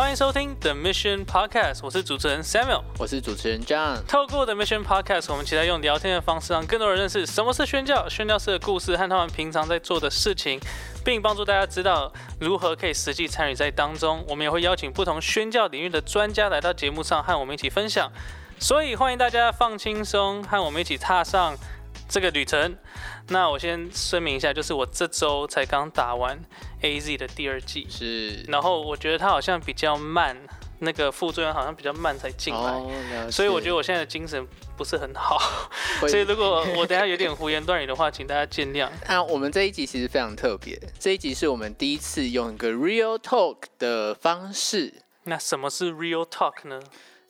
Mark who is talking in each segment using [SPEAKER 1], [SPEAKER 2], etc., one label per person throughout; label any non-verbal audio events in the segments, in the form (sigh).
[SPEAKER 1] 欢迎收听 The Mission Podcast，我是主持人 Samuel。
[SPEAKER 2] 我是主持人 John。
[SPEAKER 1] 透过 The Mission Podcast，我们期待用聊天的方式，让更多人认识什么是宣教、宣教士的故事和他们平常在做的事情，并帮助大家知道如何可以实际参与在当中。我们也会邀请不同宣教领域的专家来到节目上和我们一起分享。所以欢迎大家放轻松，和我们一起踏上这个旅程。那我先声明一下，就是我这周才刚打完 A Z 的第二季，
[SPEAKER 2] 是，
[SPEAKER 1] 然后我觉得它好像比较慢，那个副作用好像比较慢才进来，
[SPEAKER 2] 哦，
[SPEAKER 1] 所以我觉得我现在的精神不是很好。(laughs) 所以如果我等下有点胡言乱语的话，请大家见谅。
[SPEAKER 2] 那我们这一集其实非常特别，这一集是我们第一次用一个 real talk 的方式。
[SPEAKER 1] 那什么是 real talk 呢？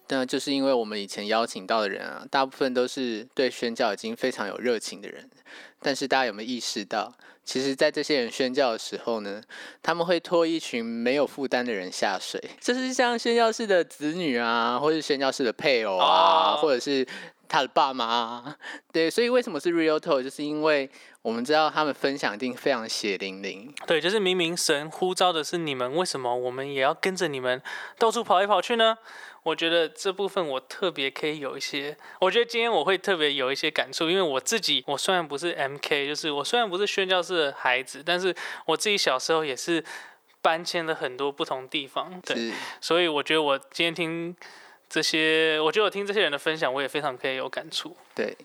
[SPEAKER 2] 那就是因为我们以前邀请到的人啊，大部分都是对宣教已经非常有热情的人，但是大家有没有意识到，其实，在这些人宣教的时候呢，他们会拖一群没有负担的人下水，就是像宣教士的子女啊，或是宣教士的配偶啊，
[SPEAKER 1] 哦
[SPEAKER 2] 或者是他的爸妈啊，对，所以为什么是 real talk，就是因为我们知道他们分享一定非常血淋淋，
[SPEAKER 1] 对，就是明明神呼召的是你们，为什么我们也要跟着你们到处跑来跑去呢？我觉得这部分我特别可以有一些，我觉得今天我会特别有一些感触，因为我自己，我虽然不是 MK，就是我虽然不是宣教士的孩子，但是我自己小时候也是搬迁了很多不同地方，对，所以我觉得我今天听这些，我觉得我听这些人的分享，我也非常可以有感触。
[SPEAKER 2] 对，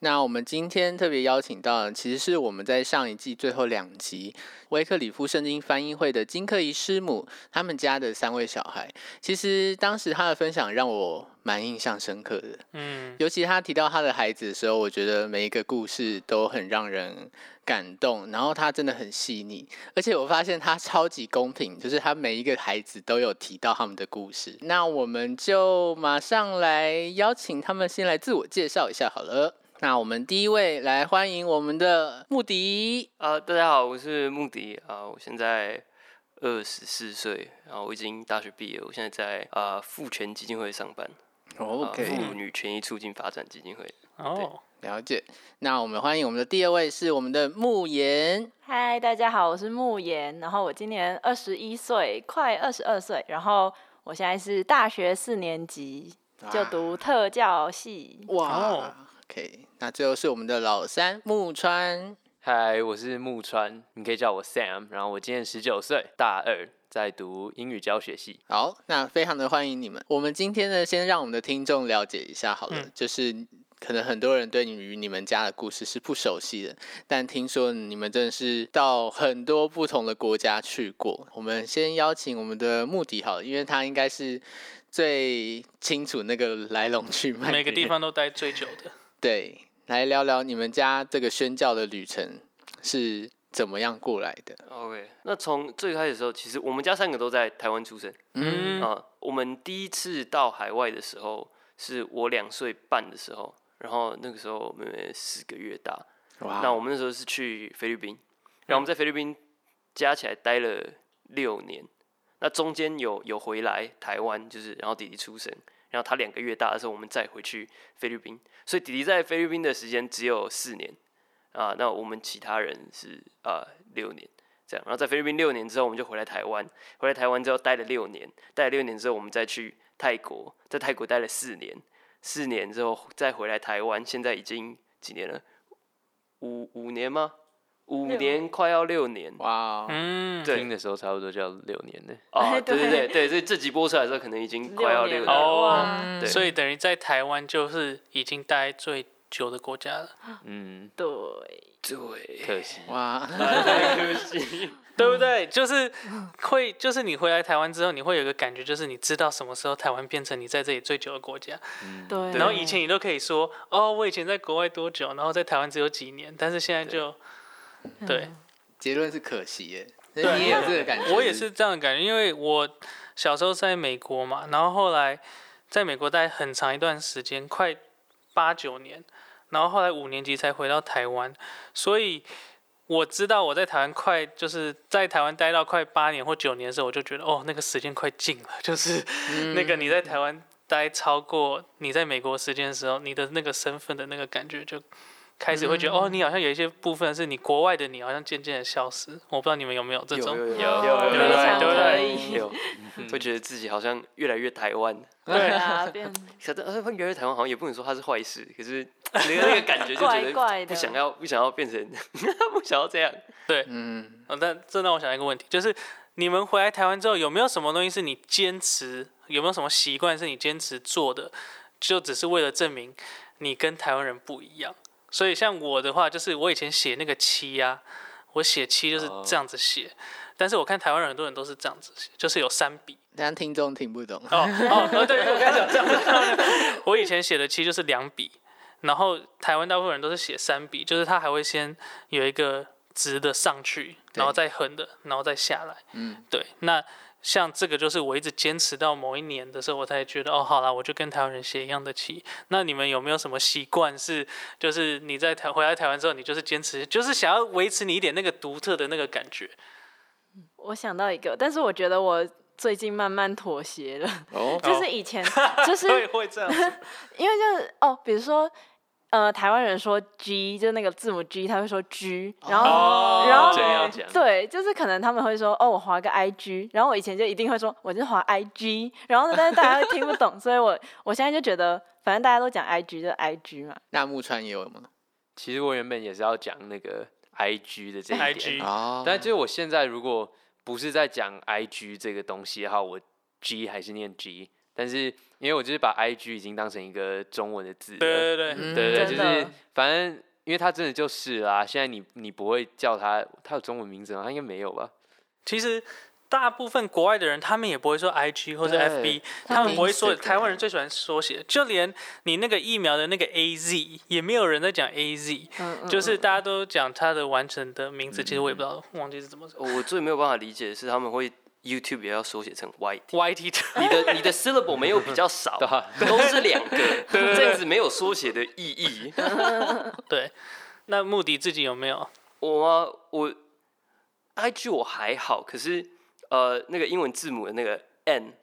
[SPEAKER 2] 那我们今天特别邀请到的，其实是我们在上一季最后两集威克里夫圣经翻译会的金克仪师母他们家的三位小孩。其实当时他的分享让我蛮印象深刻的，
[SPEAKER 1] 嗯，
[SPEAKER 2] 尤其他提到他的孩子的时候，我觉得每一个故事都很让人感动，然后他真的很细腻，而且我发现他超级公平，就是他每一个孩子都有提到他们的故事。那我们就马上来邀请他们先来自我介绍一下好了。那我们第一位来欢迎我们的穆迪，
[SPEAKER 3] 啊、大家好，我是穆迪。啊、我现在二十四岁，然后我已经大学毕业，我现在在啊父权基金会上班，啊
[SPEAKER 2] OK，
[SPEAKER 3] 妇女权益促进发展基金会。
[SPEAKER 1] 哦，
[SPEAKER 2] 了解。那我们欢迎我们的第二位是我们的慕言，
[SPEAKER 4] 嗨，大家好，我是慕言，然后我今年二十一岁，快二十二岁，然后我现在是大学四年级，就读特教系。
[SPEAKER 2] 哇。
[SPEAKER 1] 哦
[SPEAKER 2] ，OK。那最后是我们的老三木川，
[SPEAKER 5] 嗨，我是木川，你可以叫我 Sam。然后我今年十九岁，大二，在读英语教学系。
[SPEAKER 2] 好，那非常的欢迎你们。我们今天呢，先让我们的听众了解一下好了，
[SPEAKER 1] 嗯
[SPEAKER 2] 就是可能很多人对于你们家的故事是不熟悉的，但听说你们真的是到很多不同的国家去过。我们先邀请我们的穆迪好了，因为他应该是最清楚那个来龙去脉，
[SPEAKER 1] 每个地方都待最久的。
[SPEAKER 2] 对，来聊聊你们家这个宣教的旅程是怎么样过来的。
[SPEAKER 3] OK，那从最开始的时候，其实我们家三个都在台湾出生。
[SPEAKER 1] 嗯。
[SPEAKER 3] 啊、我们第一次到海外的时候，是我两岁半的时候，然后那个时候妹妹四个月大，
[SPEAKER 2] 哇。
[SPEAKER 3] 那我们那时候是去菲律宾，然后我们在菲律宾加起来待了六年，那中间有有回来台湾，就是然后弟弟出生，然后他两个月大的时候，我们再回去菲律宾，所以弟弟在菲律宾的时间只有四年啊，那我们其他人是啊六年。这样，然后在菲律宾六年之后，我们就回来台湾。回来台湾之后待了六年，待了六年之后，我们再去泰国，在泰国待了四年。四年之后再回来台湾，现在已经几年了？五五年吗？五年快要六年。
[SPEAKER 2] 哇，
[SPEAKER 1] 嗯，
[SPEAKER 3] 对。
[SPEAKER 5] 听的时候差不多就要六年了。
[SPEAKER 3] 哦，
[SPEAKER 4] 哎
[SPEAKER 3] 对对对
[SPEAKER 4] 对。
[SPEAKER 3] 对，所以这集播出来的时候，可能已经快要六年。
[SPEAKER 1] 哦。
[SPEAKER 4] 哇，
[SPEAKER 3] 对。
[SPEAKER 1] 所以等于在台湾就是已经待最久的国家了，
[SPEAKER 5] 嗯，
[SPEAKER 4] 对，
[SPEAKER 3] 对，
[SPEAKER 5] 可惜。
[SPEAKER 2] 哇，
[SPEAKER 3] 太可惜。(laughs)
[SPEAKER 1] 对不对？就是会，就是你回来台湾之后，你会有一个感觉，就是你知道什么时候台湾变成你在这里最久的国家。
[SPEAKER 4] 对。
[SPEAKER 1] 然后以前你都可以说，哦，我以前在国外多久，然后在台湾只有几年，但是现在就，对，
[SPEAKER 2] 结论是可惜耶。
[SPEAKER 1] 对
[SPEAKER 2] 你也有这个感觉？
[SPEAKER 1] 我也是这样的感觉，因为我小时候在美国嘛，然后后来在美国待很长一段时间，快八九年，然后后来五年级才回到台湾，所以我知道我在台湾快就是在台湾待到快八年或九年的时候，我就觉得哦，那个时间快尽了，就是那个你在台湾待超过你在美国时间的时候，你的那个身份的那个感觉就开始会觉得、哦，你好像有一些部分是你国外的你，好像渐渐的消失。我不知道你们有没有这种，
[SPEAKER 3] 有有有
[SPEAKER 5] 有
[SPEAKER 3] 会觉得自己好像越来越台湾。
[SPEAKER 4] 对啊，变 (laughs)
[SPEAKER 3] 可是呃，越来越台湾好像也不能说它是坏事，可是那个那个感觉就觉得
[SPEAKER 4] 怪怪的
[SPEAKER 3] 不想要不想要变成 (laughs) 不想要这样。
[SPEAKER 1] 对，
[SPEAKER 2] 嗯，
[SPEAKER 1] 哦，但这让我想到一个问题，就是你们回来台湾之后，有没有什么东西是你坚持？有没有什么习惯是你坚持做的？就只是为了证明你跟台湾人不一样。所以像我的话，就是我以前写那个七呀、我写七就是这样子写，但是我看台湾人很多人都是这样子写，就是有三笔。
[SPEAKER 2] 但听众听不懂。
[SPEAKER 1] 哦哦哦，对，我跟你讲这样子。(laughs) 我以前写的七就是两笔，然后台湾大部分人都是写三笔，就是他还会先有一个直的上去，然后再横的，然后再下来。
[SPEAKER 2] 嗯，
[SPEAKER 1] 对。那像这个就是我一直坚持到某一年的时候，我才觉得哦，好啦，我就跟台湾人写一样的棋。那你们有没有什么习惯是，就是你在台回来台湾之后，你就是坚持，就是想要维持你一点那个独特的那个感觉？
[SPEAKER 4] 我想到一个，但是我觉得我最近慢慢妥协了，(laughs)
[SPEAKER 2] 哦，
[SPEAKER 4] 就是以前就是
[SPEAKER 1] 会会这样子。(laughs)
[SPEAKER 4] 因为就是哦，比如说呃，台湾人说 G 就是那个字母 G，他会说 G，然后、
[SPEAKER 1] 哦
[SPEAKER 4] 然后
[SPEAKER 5] 这样讲。
[SPEAKER 4] 对，就是可能他们会说哦，我划个 IG，然后我以前就一定会说我是划 IG，然后呢，但是大家会听不懂，所以我我现在就觉得反正大家都讲 IG 就 IG 嘛，
[SPEAKER 2] 那木川也有吗？
[SPEAKER 5] 其实我原本也是要讲那个 I G 的这一点。
[SPEAKER 1] IG (laughs)
[SPEAKER 2] 哦，
[SPEAKER 5] 但就是我现在如果不是在讲 I G 这个东西的话，我 G 还是念 G，但是因为我就是把 I G 已经当成一个中文的字了，
[SPEAKER 1] 对对对，
[SPEAKER 2] 嗯
[SPEAKER 5] 对对，就是反正因为它真的就是啦，现在你你不会叫它，它有中文名字吗？它应该没有吧？
[SPEAKER 1] 其实大部分国外的人，他们也不会说 IG 或者 FB，
[SPEAKER 4] 他们
[SPEAKER 1] 不会说。台湾人最喜欢缩写，就连你那个疫苗的那个 AZ，也没有人在讲 AZ，
[SPEAKER 4] 嗯嗯，
[SPEAKER 1] 就是
[SPEAKER 4] 嗯
[SPEAKER 1] 大家都讲它的完整的名字。其实我也不知道，忘记是怎么说。
[SPEAKER 3] 我最没有办法理解的是他们会 YouTube 也要缩写成
[SPEAKER 1] YT，YT
[SPEAKER 3] 你的 (laughs) 你的 syllable 没有比较少？(laughs) 都是两个，(laughs) 这样子没有缩写的意义。
[SPEAKER 1] 对，那目的自己有没有？
[SPEAKER 3] 我吗？我 IG 我还好，可是呃，那个英文字母的那个 N，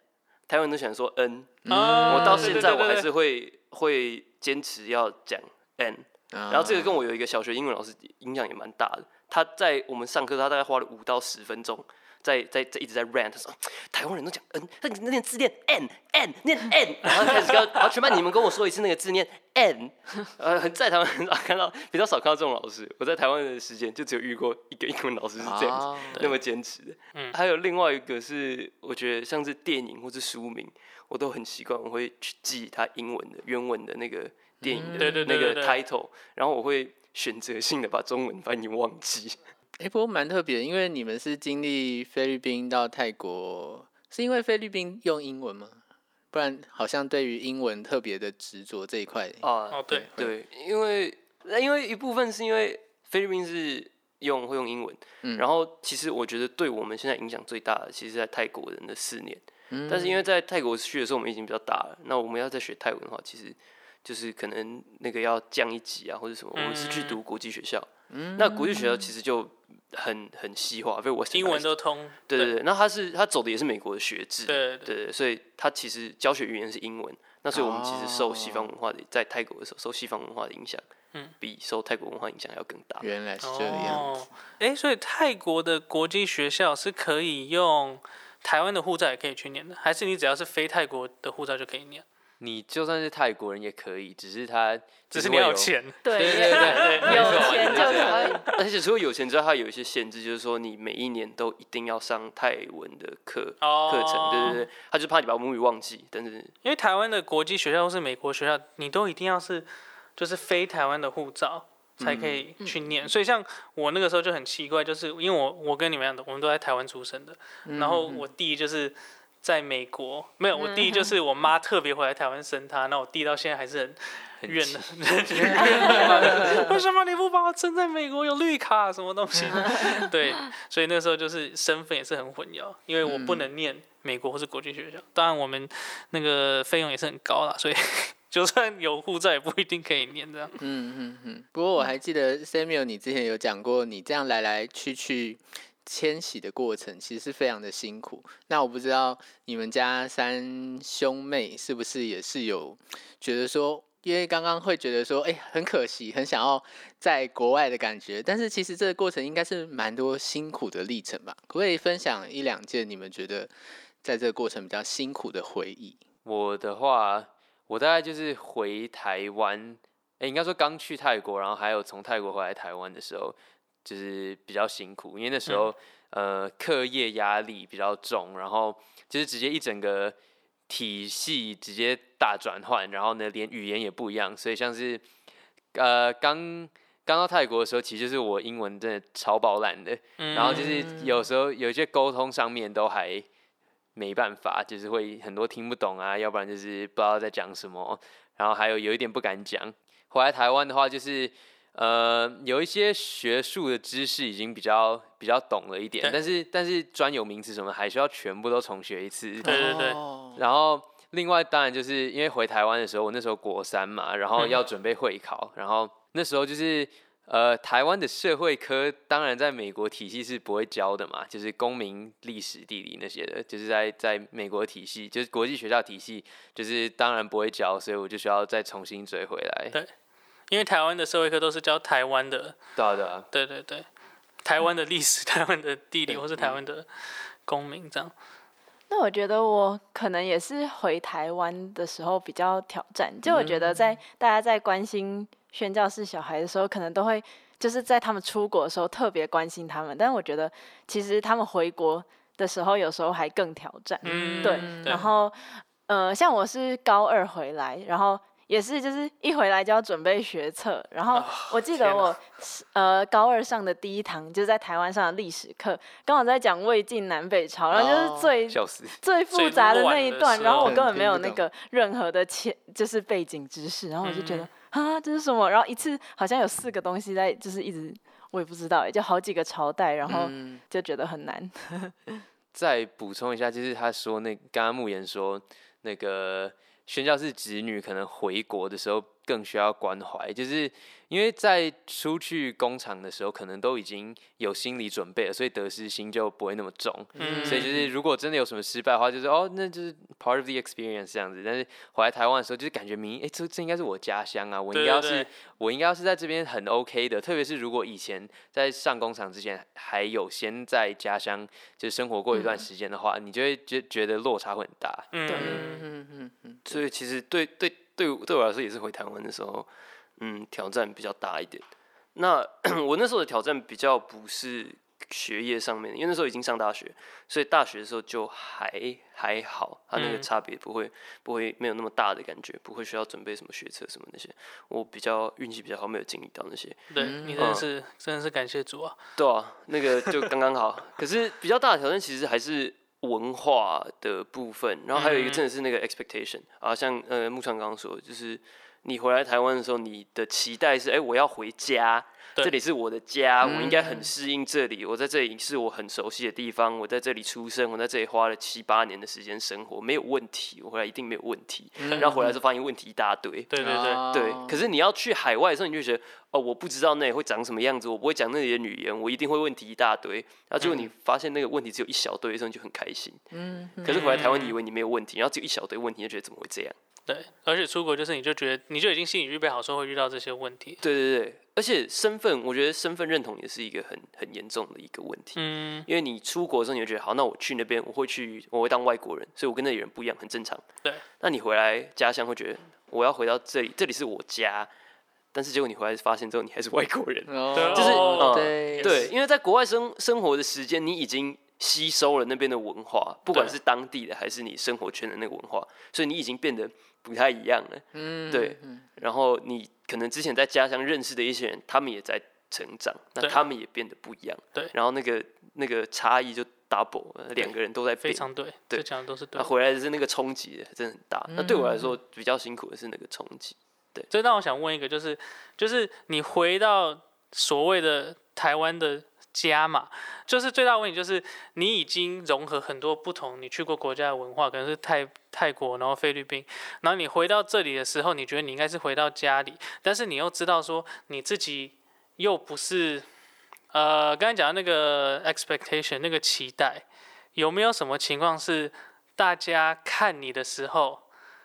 [SPEAKER 3] 台湾人都喜欢说 N，、
[SPEAKER 1] 啊
[SPEAKER 3] 我到现在我还是会会坚持要讲 N。
[SPEAKER 2] 然
[SPEAKER 3] 然后这个跟我有一个小学英文老师影响也蛮大的，他在我们上课，他大概花了五到十分钟。在在在一直在 rant，他说台湾人都讲 n，那你那念字念 n n 念 n，(laughs) 然后开始跟，然后全班你们跟我说一次那个字念 n，(laughs) 呃，在台湾很少看到，比较少看到这种老师。我在台湾的时间就只有遇过一个英文老师是这样子，
[SPEAKER 2] 哦
[SPEAKER 3] 那么坚持的。
[SPEAKER 1] 嗯
[SPEAKER 3] 还有另外一个是，我觉得像是电影或是书名，我都很习惯，我会去记它英文的原文的那个电影的
[SPEAKER 1] 对对对
[SPEAKER 3] 那个
[SPEAKER 1] 对对
[SPEAKER 3] title，然后我会选择性的把中文翻译忘记。
[SPEAKER 2] 哎、不过蛮特别的，因为你们是经历菲律宾到泰国，是因为菲律宾用英文吗？不然好像对于英文特别的执着这一块。
[SPEAKER 3] 啊，
[SPEAKER 1] 哦，对，
[SPEAKER 3] 对，因为那因为一部分是因为菲律宾是用会用英文，
[SPEAKER 2] 嗯
[SPEAKER 3] 然后其实我觉得对我们现在影响最大的，其实是在泰国人的四年。
[SPEAKER 2] 嗯
[SPEAKER 3] 但是因为在泰国去的时候，我们已经比较大了，那我们要再学泰文的话，其实就是可能那个要降一级啊，或者什么。我们是去读国际学校，
[SPEAKER 2] 嗯
[SPEAKER 3] 那国际学校其实就很很西化，被我
[SPEAKER 1] 英文都通。
[SPEAKER 3] 对对对，那他是他走的也是美国的学制，
[SPEAKER 1] 对
[SPEAKER 3] 对对，所以他其实教学语言是英文。那所以我们其实受西方文化的，在泰国的时候受西方文化的影响，
[SPEAKER 1] 嗯，
[SPEAKER 3] 比受泰国文化影响要更大。
[SPEAKER 2] 原来是这样。
[SPEAKER 1] 哦，哎，所以泰国的国际学校是可以用台湾的护照也可以去念的，还是你只要是非泰国的护照就可以念？
[SPEAKER 5] 你就算是泰国人也可以，只是他
[SPEAKER 1] 只是。你要有钱。(laughs)
[SPEAKER 4] 对
[SPEAKER 5] 对对对对，
[SPEAKER 4] 有钱就可以。(laughs)
[SPEAKER 3] 而且除了有钱之外，它有一些限制，就是说你每一年都一定要上泰文的课
[SPEAKER 1] 哦
[SPEAKER 3] 课程，对对对，他就怕你把母语忘记。但是
[SPEAKER 1] 因为台湾的国际学校或是美国学校，你都一定要是就是非台湾的护照才可以去念。所以像我那个时候就很奇怪，就是因为我我跟你们一样的，我们都在台湾出生的，然后我弟就是。在美国没有，我弟就是我妈特别回来台湾生他，那我弟到现在还是很
[SPEAKER 5] 很
[SPEAKER 1] 怨的，(laughs) 怨 (laughs) 为什么你不把我生在美国有绿卡什么东西？(laughs) 对，所以那时候就是身份也是很混淆，因为我不能念美国或是国际学校，当然我们那个费用也是很高啦，所以就算有护照也不一定可以念这样。
[SPEAKER 2] 嗯嗯嗯。不过我还记得 Samuel，你之前有讲过，你这样来来去去迁徙的过程，其实是非常的辛苦。那我不知道你们家三兄妹是不是也是有觉得说，因为刚刚会觉得说，哎、很可惜，很想要在国外的感觉，但是其实这个过程应该是蛮多辛苦的历程吧？可不可以分享一两件你们觉得在这个过程比较辛苦的回忆？
[SPEAKER 5] 我的话，我大概就是回台湾，哎、应该说刚去泰国，然后还有从泰国回来台湾的时候，就是比较辛苦，因为那时候、呃课业压力比较重，然后就是直接一整个体系直接大转换，然后呢连语言也不一样，所以像是呃刚刚到泰国的时候，其实就是我英文真的超爆烂的，(laughs) 然后就是有时候有一些沟通上面都还没办法，就是会很多听不懂啊，要不然就是不知道在讲什么，然后还有有一点不敢讲。回来台湾的话，就是呃有一些学术的知识已经比较比较懂了一点，但是但是专有名词什么还需要全部都重学一次。
[SPEAKER 1] 对对对。
[SPEAKER 2] 哦。
[SPEAKER 5] 然后另外当然就是因为回台湾的时候，我那时候国三嘛，然后要准备会考，然后那时候就是呃台湾的社会科，当然在美国体系是不会教的嘛，就是公民、历史、地理那些的，就是在在美国体系，就是国际学校体系，就是当然不会教，所以我就需要再重新追回来。
[SPEAKER 1] 对因为台湾的社会课都是教台湾的，
[SPEAKER 5] 对啊对啊，
[SPEAKER 1] 对对对，台湾的历史、(laughs) 台湾的地理或是台湾的公民这样。
[SPEAKER 4] 那我觉得我可能也是回台湾的时候比较挑战，就我觉得在大家在关心宣教士小孩的时候，可能都会就是在他们出国的时候特别关心他们，但是我觉得其实他们回国的时候，有时候还更挑战。
[SPEAKER 1] 嗯，
[SPEAKER 4] 对，然后呃，像我是高二回来，然后也是就是一回来就要准备学测，然后我记得我是呃高二上的第一堂就是在台湾上的历史课，刚好在讲魏晋南北朝，然后就是
[SPEAKER 2] 哦
[SPEAKER 4] 最。最复
[SPEAKER 1] 最
[SPEAKER 4] 杂的那一段，然后我根本没有那个任何的前就是背景知识，然后我就觉得
[SPEAKER 1] 嗯
[SPEAKER 4] 啊这是什么，然后一次好像有四个东西在就是一直我也不知道欸，就好几个朝代，然后
[SPEAKER 2] 嗯
[SPEAKER 4] 就觉得很难。(laughs)
[SPEAKER 5] 再补充一下，就是他说那刚刚慕言说那个宣教士子女可能回国的时候更需要关怀，就是因为在出去工厂的时候，可能都已经有心理准备了，所以得失心就不会那么重。
[SPEAKER 1] 嗯。
[SPEAKER 5] 所以就是如果真的有什么失败的话，就是哦，那就是 part of the experience 这样子。但是回来台湾的时候，就是感觉明，哎、这这应该是我家乡啊，我应该要是我应该要是在这边很 OK 的，特别是如果以前在上工厂之前还有先在家乡就是生活过一段时间的话，你就会觉觉得落差会很大。
[SPEAKER 1] 嗯，
[SPEAKER 2] 嗯嗯嗯。
[SPEAKER 3] 所以其实对对对对我来说也是回台湾的时候，嗯，挑战比较大一点。那 (clears throat) 我那时候的挑战比较不是学业上面，因为那时候已经上大学，所以大学的时候就还还好，它那个
[SPEAKER 1] 嗯
[SPEAKER 3] 差别不会、不会没有那么大的感觉，不会需要准备什么学测什么那些。我比较运气比较好，没有经历到那些。
[SPEAKER 1] 对你真的是真的是感谢主啊。
[SPEAKER 3] 对啊，那个就刚刚好。(laughs) 可是比较大的挑战其实还是文化的部分，然后还有一个真的是那个 expectation 啊，像呃木川刚刚说的，就是你回来台湾的时候，你的期待是，哎、我要回家，这里是我的家，我应该很适应这里，我在这里是我很熟悉的地方，我在这里出生，我在这里花了七八年的时间生活，没有问题，我回来一定没有问题。然后回来之后发现问题一大堆，
[SPEAKER 1] 对对对，
[SPEAKER 2] 哦
[SPEAKER 3] 对，可是你要去海外的时候，你就觉得哦，我不知道那里会长什么样子，我不会讲那里的语言，我一定会问题一大堆。然后结果你发现那个问题只有一小堆的时候，你就很开心。
[SPEAKER 2] 嗯
[SPEAKER 3] 可是回来台湾，你以为你没有问题，然后只有一小堆问题，你就觉得怎么会这样？
[SPEAKER 1] 对，而且出国就是你就觉得你就已经心理预备好说会遇到这些问题。
[SPEAKER 3] 对对对，而且身份，我觉得身份认同也是一个很很严重的一个问题。
[SPEAKER 1] 嗯，
[SPEAKER 3] 因为你出国的时候，你就觉得好，那我去那边，我会去，我会当外国人，所以我跟那里人不一样，很正常。
[SPEAKER 1] 对。
[SPEAKER 3] 那你回来家乡会觉得，我要回到这里，这里是我家，但是结果你回来发现之后，你还是外国人。
[SPEAKER 2] 哦
[SPEAKER 1] 就是
[SPEAKER 3] 嗯
[SPEAKER 2] 对
[SPEAKER 3] 对，因为在国外生生活的时间，你已经吸收了那边的文化，不管是当地的还是你生活圈的那个文化，所以你已经变得不太一样了。
[SPEAKER 2] 嗯
[SPEAKER 3] 对，然后你可能之前在家乡认识的一些人，他们也在成长，那他们也变得不一样。
[SPEAKER 1] 对
[SPEAKER 3] 然后那个那个差异就 double，呃两个人都在变。
[SPEAKER 1] 非常对，
[SPEAKER 3] 对
[SPEAKER 1] 这讲的都是对
[SPEAKER 3] 那。回来的是那个冲击，真的很大。那对我来说比较辛苦的是那个冲击。
[SPEAKER 1] 对。所以，那我想问一个，就是就是你回到所谓的台湾的家嘛，就是最大的问题就是你已经融合很多不同你去过国家的文化，可能是泰泰国，然后菲律宾，然后你回到这里的时候，你觉得你应该是回到家里，但是你又知道说你自己又不是，呃，刚才讲的那个 expectation 那个期待，有没有什么情况是大家看你的时候，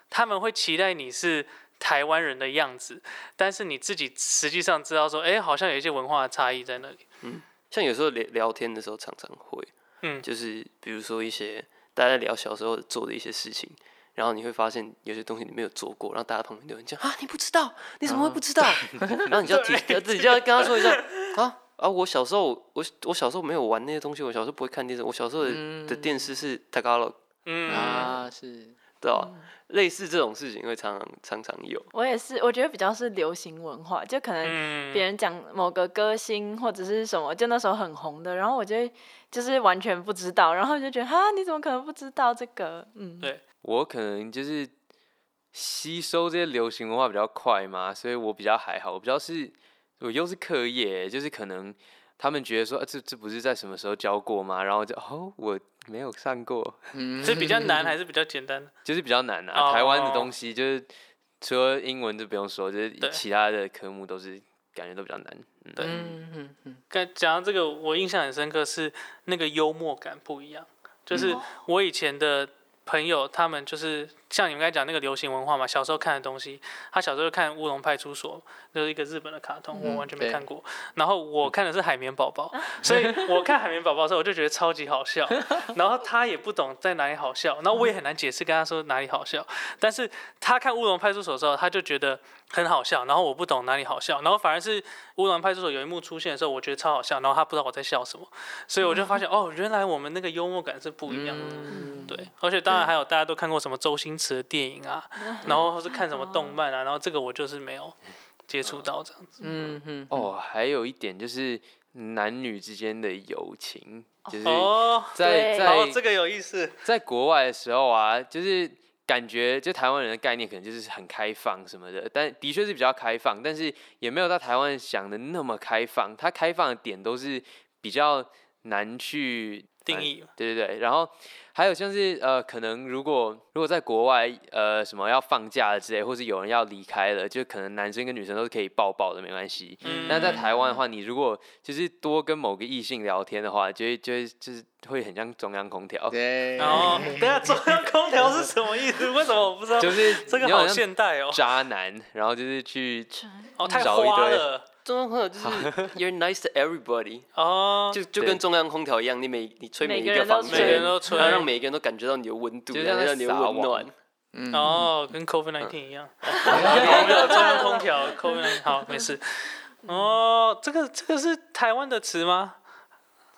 [SPEAKER 1] 他们会期待你是台湾人的样子，但是你自己实际上知道说，哎、好像有一些文化的差异在那里。
[SPEAKER 3] 嗯像有时候聊聊天的时候，常常会，
[SPEAKER 1] 嗯。
[SPEAKER 3] 就是比如说一些大家在聊小时候做的一些事情，然后你会发现有些东西你没有做过，然后大家旁边都很讲啊，你不知道，你怎么会不知道？(laughs) 然后你就要提，要自己就要跟他说一下啊啊，我小时候我我小时候没有玩那些东西，我小时候不会看电视，我小时候的、的电视是 Tagalog，
[SPEAKER 1] 嗯，
[SPEAKER 2] 啊，是
[SPEAKER 3] 对吧？类似这种事情会常常常常有。
[SPEAKER 4] 我也是，我觉得比较是流行文化，就可能
[SPEAKER 1] 嗯
[SPEAKER 4] 别人讲某个歌星或者是什么，就那时候很红的，然后我就会就是完全不知道，然后就觉得哈，你怎么可能不知道这个？嗯，
[SPEAKER 1] 对
[SPEAKER 5] 我可能就是吸收这些流行文化比较快嘛，所以我比较还好。我比较是，我又是课业，就是可能他们觉得说，啊、这这不是在什么时候教过吗？然后就哦，我没有上过，
[SPEAKER 2] 嗯
[SPEAKER 1] 是比较难还是比较简单？(laughs)
[SPEAKER 5] 就是比较难啊。台湾的
[SPEAKER 1] 哦
[SPEAKER 5] 东西就是除了英文就不用说，就是其他的科目都是感觉都比较难。嗯，
[SPEAKER 1] 对
[SPEAKER 2] 嗯嗯嗯
[SPEAKER 1] 刚讲到这个，我印象很深刻是那个幽默感不一样，就是我以前的朋友，他们就是像你们刚才讲那个流行文化嘛，小时候看的东西，他小时候看《乌龙派出所》，就是一个日本的卡通，我完全没看过。然后我看的是《海绵宝宝》，所以我看《海绵宝宝》的时候，我就觉得超级好笑。(laughs) 然后他也不懂在哪里好笑，然后我也很难解释跟他说哪里好笑。但是他看《乌龙派出所》的时候，他就觉得很好笑，然后我不懂哪里好笑，然后反而是《乌龙派出所》有一幕出现的时候，我觉得超好笑，然后他不知道我在笑什么，所以我就发现哦，原来我们那个幽默感是不一样的。
[SPEAKER 2] 嗯，
[SPEAKER 1] 对，而且当然还有大家都看过什么周星驰的电影啊，然后或是看什么动漫啊，然后这个我就是没有接触到这样子。
[SPEAKER 2] 嗯嗯，
[SPEAKER 5] 哦，还有一点就是男女之间的友情，就是
[SPEAKER 1] 哦，
[SPEAKER 5] 在在
[SPEAKER 1] 哦，这个有意思。
[SPEAKER 5] 在国外的时候啊，就是感觉就台湾人的概念可能就是很开放什么的，但的确是比较开放，但是也没有到台湾想的那么开放。它开放的点都是比较难去
[SPEAKER 1] 定义
[SPEAKER 5] 对对对，然后还有像是呃，可能如果如果在国外呃什么要放假了之类，或是有人要离开了，就可能男生跟女生都是可以抱抱的，没关系。
[SPEAKER 1] 嗯
[SPEAKER 5] 但在台湾的话，你如果就是多跟某个异性聊天的话，就会就会就是会很像中央空调，
[SPEAKER 2] 对，
[SPEAKER 1] 然后，等一下中央空调是什么意思？为什么我不知道？
[SPEAKER 5] 就是
[SPEAKER 1] 这个好现代哦，
[SPEAKER 5] 渣男，然后就是去
[SPEAKER 1] 哦，太
[SPEAKER 5] 找一堆
[SPEAKER 1] 花了
[SPEAKER 3] 中央空调就是 you're nice to everybody，(laughs)
[SPEAKER 1] 哦，
[SPEAKER 3] 就就跟中央空调一样，你每你吹每一
[SPEAKER 4] 个
[SPEAKER 3] 房
[SPEAKER 1] 每个人
[SPEAKER 3] 间，
[SPEAKER 1] 都吹
[SPEAKER 3] 然后让每一个人都感觉到你的温度，
[SPEAKER 5] 就像在
[SPEAKER 3] 感觉到你的
[SPEAKER 5] 撒网
[SPEAKER 3] 温暖。
[SPEAKER 2] 嗯，
[SPEAKER 1] 哦，跟 COVID 1 9一样，(laughs) 哦没有中央空调 COVID 1 9好，没事。哦，这个这个是台湾的词吗？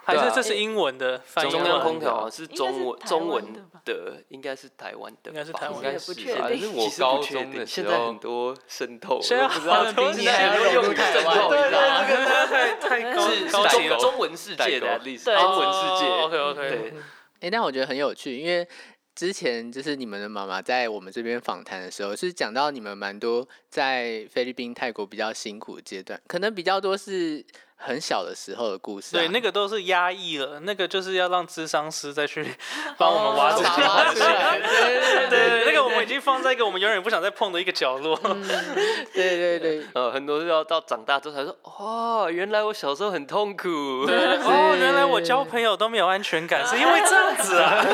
[SPEAKER 1] 还
[SPEAKER 5] 对啊
[SPEAKER 1] 是这是英文的翻译？
[SPEAKER 3] 中央空调啊是
[SPEAKER 4] 应该是
[SPEAKER 3] 中文
[SPEAKER 4] 台
[SPEAKER 3] 中文
[SPEAKER 4] 的吧
[SPEAKER 3] 的，应该是台湾的，
[SPEAKER 1] 应该是台湾
[SPEAKER 4] 不？确定
[SPEAKER 5] 是我
[SPEAKER 3] 其实不
[SPEAKER 5] 高
[SPEAKER 3] 确定
[SPEAKER 5] 中的时候
[SPEAKER 3] 现在很，多渗透，
[SPEAKER 1] 现在
[SPEAKER 3] 我不知道
[SPEAKER 1] 很多
[SPEAKER 3] 现在很多
[SPEAKER 2] 你还要
[SPEAKER 3] 用
[SPEAKER 2] 台
[SPEAKER 3] 渗透，
[SPEAKER 2] 湾
[SPEAKER 3] 你知道吗？
[SPEAKER 1] 这个太太高
[SPEAKER 3] 是中。中文世界的
[SPEAKER 5] 代
[SPEAKER 3] at
[SPEAKER 5] 沟
[SPEAKER 3] least，
[SPEAKER 4] 对
[SPEAKER 3] 中文世界。
[SPEAKER 1] OK OK，
[SPEAKER 3] 对，
[SPEAKER 2] 哎、但我觉得很有趣，因为之前就是你们的妈妈在我们这边访谈的时候，是讲到你们蛮多在菲律宾、泰国比较辛苦的阶段，可能比较多是很小的时候的故事、啊。
[SPEAKER 1] 对，那个都是压抑了，那个就是要让智商师再去 (laughs) 帮我们挖出
[SPEAKER 2] 来，对对
[SPEAKER 1] 那个我们已经放在一个我们永远不想再碰的一个角落。(laughs)
[SPEAKER 2] 对对对，
[SPEAKER 3] 呃，很多是要到长大之后才说，哦，原来我小时候很痛苦。(laughs)
[SPEAKER 1] 哦，原来我交朋友都没有安全感，是因为这样子啊。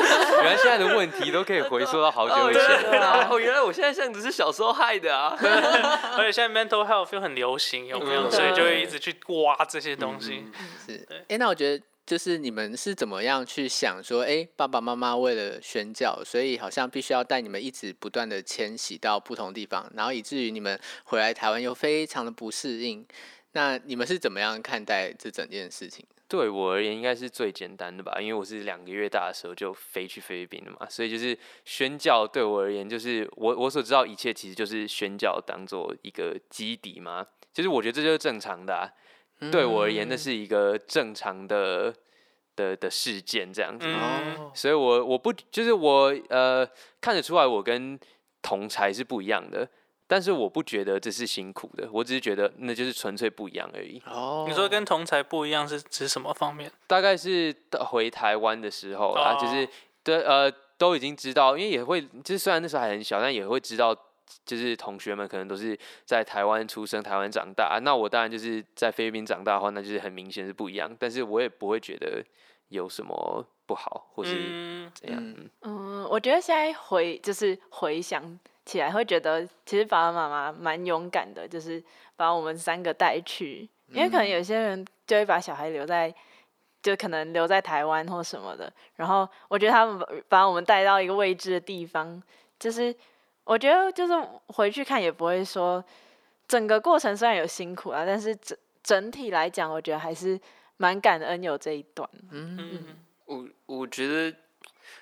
[SPEAKER 5] 原来现在的问题都可以回溯到好久
[SPEAKER 3] 哦，
[SPEAKER 5] 以
[SPEAKER 3] 原
[SPEAKER 5] 前。
[SPEAKER 3] 来哦，原来我现在这样子是小时候害的啊！
[SPEAKER 1] 而且现在 mental health 又很流行，有没有？
[SPEAKER 3] 嗯
[SPEAKER 1] 所以就会一直去挖这些东西。
[SPEAKER 2] 是。哎、那我觉得就是你们是怎么样去想说，哎、爸爸妈妈为了宣教，所以好像必须要带你们一直不断的迁徙到不同地方，然后以至于你们回来台湾又非常的不适应。那你们是怎么样看待这整件事情？
[SPEAKER 5] 对我而言，应该是最简单的吧，因为我是两个月大的时候就飞去菲律宾了嘛，所以就是宣教对我而言，就是我我所知道一切，其实就是宣教当做一个基底嘛，其实我觉得这就是正常的、啊，对我而言，那是一个正常的的的事件这样子，所以我我不就是我呃看得出来我跟同才是不一样的，但是我不觉得这是辛苦的，我只是觉得那就是纯粹不一样而已。
[SPEAKER 2] 哦，
[SPEAKER 1] 你说跟同才不一样是指什么方面？
[SPEAKER 5] 大概是回台湾的时候啦，就是
[SPEAKER 1] 哦
[SPEAKER 5] 的呃都已经知道，因为也会就是虽然那时候还很小，但也会知道。就是同学们可能都是在台湾出生、台湾长大，那我当然就是在菲律宾长大的话，那就是很明显是不一样。但是我也不会觉得有什么不好，或是
[SPEAKER 1] 嗯，
[SPEAKER 5] 怎样。
[SPEAKER 2] 嗯
[SPEAKER 5] 嗯
[SPEAKER 4] 嗯，我觉得现在回就是回想起来，会觉得其实爸爸妈妈蛮勇敢的，就是把我们三个带去，因为可能有些人就会把小孩留在。就可能留在台湾或什么的。然后我觉得他们把把我们带到一个未知的地方，就是我觉得就是回去看也不会说整个过程虽然有辛苦啊，但是整整体来讲，我觉得还是蛮感恩有这一段。
[SPEAKER 1] 嗯，
[SPEAKER 3] 我我觉得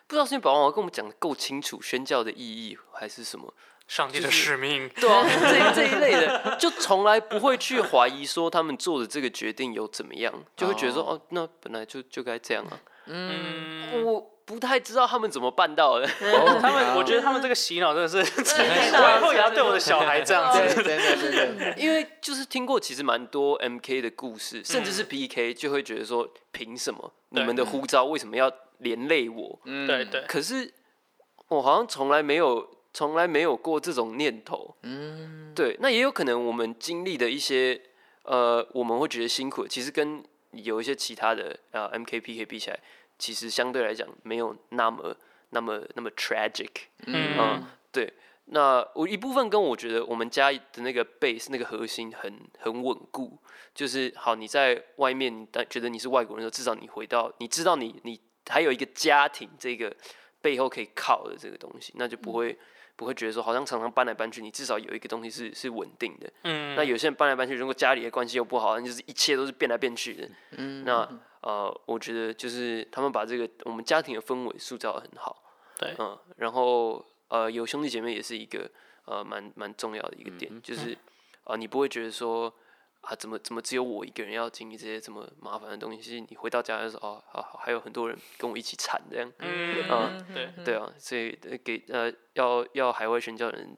[SPEAKER 3] 不知道是因为宝王跟我们讲的够清楚宣教的意义，还是什么。
[SPEAKER 1] 上帝的使命，
[SPEAKER 3] 对啊，(laughs) 这这一类的，就从来不会去怀疑说他们做的这个决定有怎么样，就会觉得说哦，那本来就就该这样啊。
[SPEAKER 1] 嗯，
[SPEAKER 3] 我不太知道他们怎么办到的。(laughs)
[SPEAKER 1] 他们，我觉得他们这个洗脑真的是，(laughs) 我以后也要对我的小孩这样
[SPEAKER 2] 对，
[SPEAKER 1] 子。
[SPEAKER 2] 真的真的，(laughs)
[SPEAKER 3] 因为就是听过其实蛮多 MK 的故事，甚至
[SPEAKER 1] 嗯
[SPEAKER 3] 是 PK，就会觉得说凭什么你们的呼召为什么要连累我？
[SPEAKER 2] 嗯
[SPEAKER 1] 对对，
[SPEAKER 3] 可是我好像从来没有从来没有过这种念头。
[SPEAKER 2] 嗯，
[SPEAKER 3] 对，那也有可能我们经历的一些呃，我们会觉得辛苦，其实跟有一些其他的呃 MK PK 比起来，其实相对来讲没有那么那么那么 tragic。
[SPEAKER 1] 嗯
[SPEAKER 3] 嗯，对。那我一部分跟我觉得我们家的那个 base 那个核心很很稳固，就是好你在外面但觉得你是外国人的时候，至少你回到你知道你你还有一个家庭这个背后可以靠的这个东西，那就不会、不会觉得说好像常常搬来搬去，你至少有一个东西是是稳定的。
[SPEAKER 1] 嗯，
[SPEAKER 3] 那有些人搬来搬去，如果家里的关系又不好，那就是一切都是变来变去的。
[SPEAKER 2] 嗯
[SPEAKER 3] 那呃，我觉得就是他们把这个我们家庭的氛围塑造的很好。
[SPEAKER 1] 对
[SPEAKER 3] 嗯，然后呃，有兄弟姐妹也是一个呃蛮蛮重要的一个点，
[SPEAKER 2] 嗯
[SPEAKER 3] 就是呃，你不会觉得说啊，怎么怎么只有我一个人要经历这些这么麻烦的东西？其实你回到家的时候，哦，好好，还有很多人跟我一起惨这样。
[SPEAKER 1] 嗯
[SPEAKER 3] 嗯
[SPEAKER 1] 对，
[SPEAKER 3] 对啊，所以呃给呃要要海外宣教人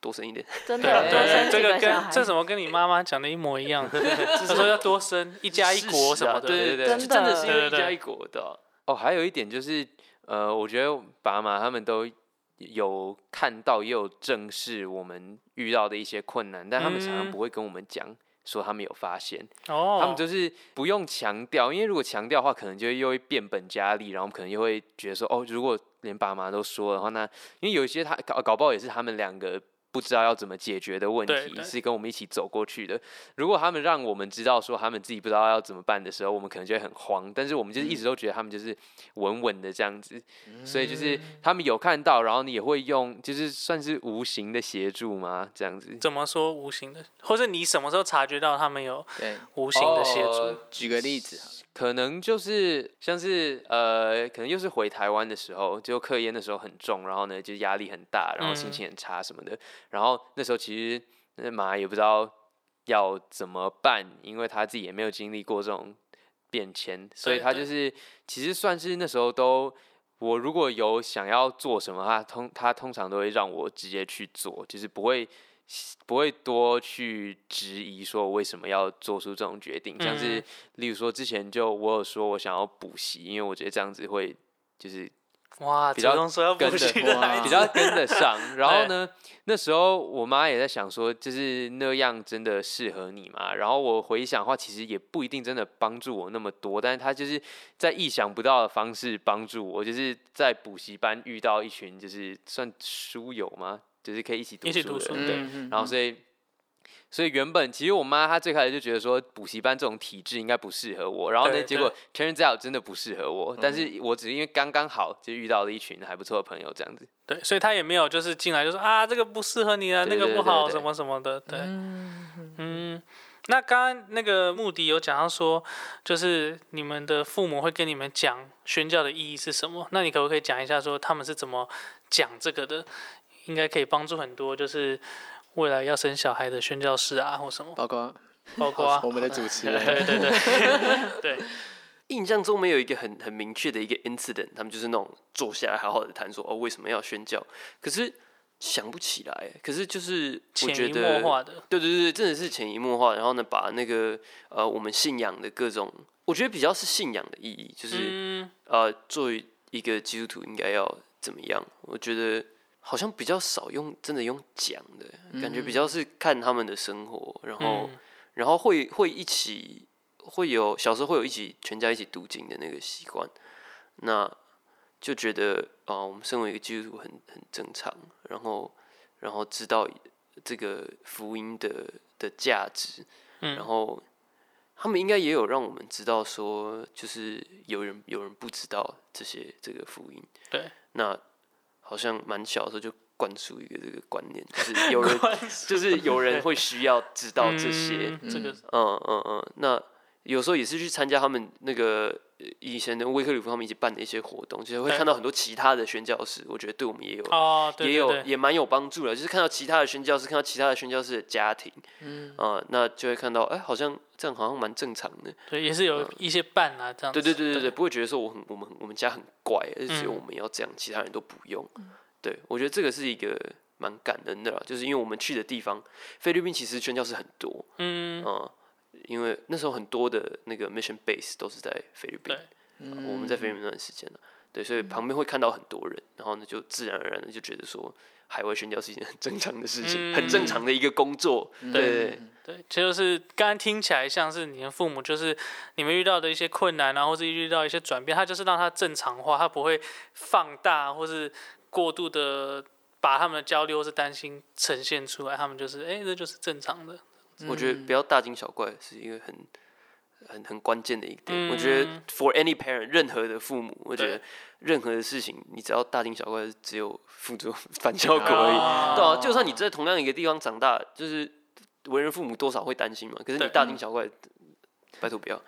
[SPEAKER 3] 多生一点。(laughs)
[SPEAKER 4] 真
[SPEAKER 1] 对
[SPEAKER 4] 的，
[SPEAKER 1] 对，这个跟这怎么跟你妈妈讲的一模一样？(laughs) 她说要多生一家一国什么的，
[SPEAKER 3] 对
[SPEAKER 5] 对
[SPEAKER 3] 对，
[SPEAKER 4] 真
[SPEAKER 3] 真的
[SPEAKER 4] 的
[SPEAKER 3] 是家一国的啊。
[SPEAKER 5] 哦，还有一点就是，呃，我觉得爸妈他们都有看到，也有正视我们遇到的一些困难，但他们常常
[SPEAKER 1] 嗯
[SPEAKER 5] 不会跟我们讲，说他们有发现，
[SPEAKER 1] 哦，
[SPEAKER 5] 他们就是不用强调，因为如果强调的话，可能就会又会变本加厉，然后我们可能又会觉得说，哦，如果连爸妈都说的话，那因为有一些他搞搞不好也是他们两个。不知道要怎么解决的问题，是跟我们一起走过去的。如果他们让我们知道说他们自己不知道要怎么办的时候，我们可能就会很慌。但是我们就是一直都觉得他们就是稳稳的这样子，所以就是他们有看到，然后你也会用，就是算是无形的协助吗？这样子。
[SPEAKER 1] 怎么说无形的，或者你什么时候察觉到他们有
[SPEAKER 2] 对，
[SPEAKER 1] 无形的协助？
[SPEAKER 5] 哦
[SPEAKER 2] 举个例子
[SPEAKER 5] 可能就是像是呃，可能又是回台湾的时候，就课业那时候很重，然后呢就压力很大，然后心
[SPEAKER 1] 嗯
[SPEAKER 5] 情很差什么的。然后那时候其实那妈也不知道要怎么办，因为他自己也没有经历过这种变迁，所以他就是其实算是那时候都。我如果有想要做什么，他通他通常都会让我直接去做，就是不会不会多去质疑说我为什么要做出这种决定，像是
[SPEAKER 1] 嗯
[SPEAKER 5] 例如说之前就我有说我想要补习，因为我觉得这样子会就是
[SPEAKER 1] 哇，
[SPEAKER 5] 比较跟得
[SPEAKER 1] 的孩子
[SPEAKER 2] 哇
[SPEAKER 5] 比较跟得上。(laughs) 然后呢，那时候我妈也在想说，就是那样真的适合你吗？然后我回想的话，其实也不一定真的帮助我那么多，但是她就是在意想不到的方式帮助我，就是在补习班遇到一群就是算书友吗？就是可以一起读书的
[SPEAKER 1] 对
[SPEAKER 5] 然后所以，所以原本其实我妈她最开始就觉得说补习班这种体制应该不适合我，然后呢，结果 turns out 真的不适合我，但是我只是因为刚刚好就遇到了一群还不错的朋友这样子。
[SPEAKER 1] 对，所以她也没有就是进来就说啊这个不适合你啊，那个不好什么什么的，对，嗯。那刚刚那个穆迪有讲到说，就是你们的父母会跟你们讲宣教的意义是什么？那你可不可以讲一下说他们是怎么讲这个的？应该可以帮助很多，就是未来要生小孩的宣教士啊，或什么，
[SPEAKER 2] 包括
[SPEAKER 1] 包括 (laughs)
[SPEAKER 2] 我们的主持人，(laughs)
[SPEAKER 1] 对对 (laughs) 对，
[SPEAKER 3] 印象中没有一个很很明确的一个 incident，他们就是那种坐下来好好的谈说哦为什么要宣教，可是想不起来。可是就是我
[SPEAKER 1] 潜移
[SPEAKER 3] 觉得
[SPEAKER 1] 默化的，
[SPEAKER 3] 对对对，真的是潜移默化，然后呢把那个呃我们信仰的各种，我觉得比较是信仰的意义，就是、
[SPEAKER 1] 嗯，
[SPEAKER 3] 呃作为一个基督徒应该要怎么样？我觉得好像比较少用真的用讲的感觉，比较是看他们的生活，然后、
[SPEAKER 1] 嗯。
[SPEAKER 3] 然后会会一起会有小时候会有一起全家一起读经的那个习惯，那就觉得啊、我们身为一个基督徒很很正常，然后然后知道这个福音的的价值，
[SPEAKER 1] 嗯。
[SPEAKER 3] 然后他们应该也有让我们知道说，就是有人有人不知道这些这个福音。
[SPEAKER 1] 对，
[SPEAKER 3] 那好像蛮小的时候就灌输一个这个观念，就是有人 (laughs) 就是有人会需要知道这些。
[SPEAKER 1] 嗯这个
[SPEAKER 3] 嗯嗯嗯，那有时候也是去参加他们那个呃以前的威克里夫他们一起办的一些活动，其实会看到很多其他的宣教师，我觉得对我们也有也有也蛮有帮助的，就是看到其他的宣教师，看到其他的宣教师的家庭，
[SPEAKER 2] 嗯。
[SPEAKER 3] 啊、那就会看到，哎、好像这样好像蛮正常的。
[SPEAKER 1] 对，也是有一些伴啊，这样子。
[SPEAKER 3] 对对对对对，不会觉得说我很我们很我们家很怪，而是只有
[SPEAKER 1] 嗯。
[SPEAKER 3] 我们要这样，其他人都不用。对我觉得这个是一个蛮感恩的啦，就是因为我们去的地方，菲律宾其实宣教士很多，
[SPEAKER 1] 嗯，
[SPEAKER 3] 嗯，因为那时候很多的那个 mission base 都是在菲律宾我们在菲律宾那段时间呢，对，所以旁边会看到很多人，然后呢就自然而然的就觉得说，海外宣教是一件 (laughs) 很正常的事情，很正常的一个工作，对。对对
[SPEAKER 1] 对，其实就是刚刚听起来像是你的父母，就是你们遇到的一些困难啊，或是遇到一些转变，他就是让它正常化，他不会放大或是过度的把他们的焦虑或是担心呈现出来，他们就是哎、这就是正常的。
[SPEAKER 3] 我觉得不要大惊小怪是一个很很很关键的一个点。我觉得
[SPEAKER 1] 嗯
[SPEAKER 3] for any parent，任何的父母，我觉得任何的事情，你只要大惊小怪，只有副作反效果而已。
[SPEAKER 1] 啊
[SPEAKER 3] 对啊，就算你在同样一个地方长大，就是为人父母多少会担心嘛。可是你大惊小怪，拜托不要。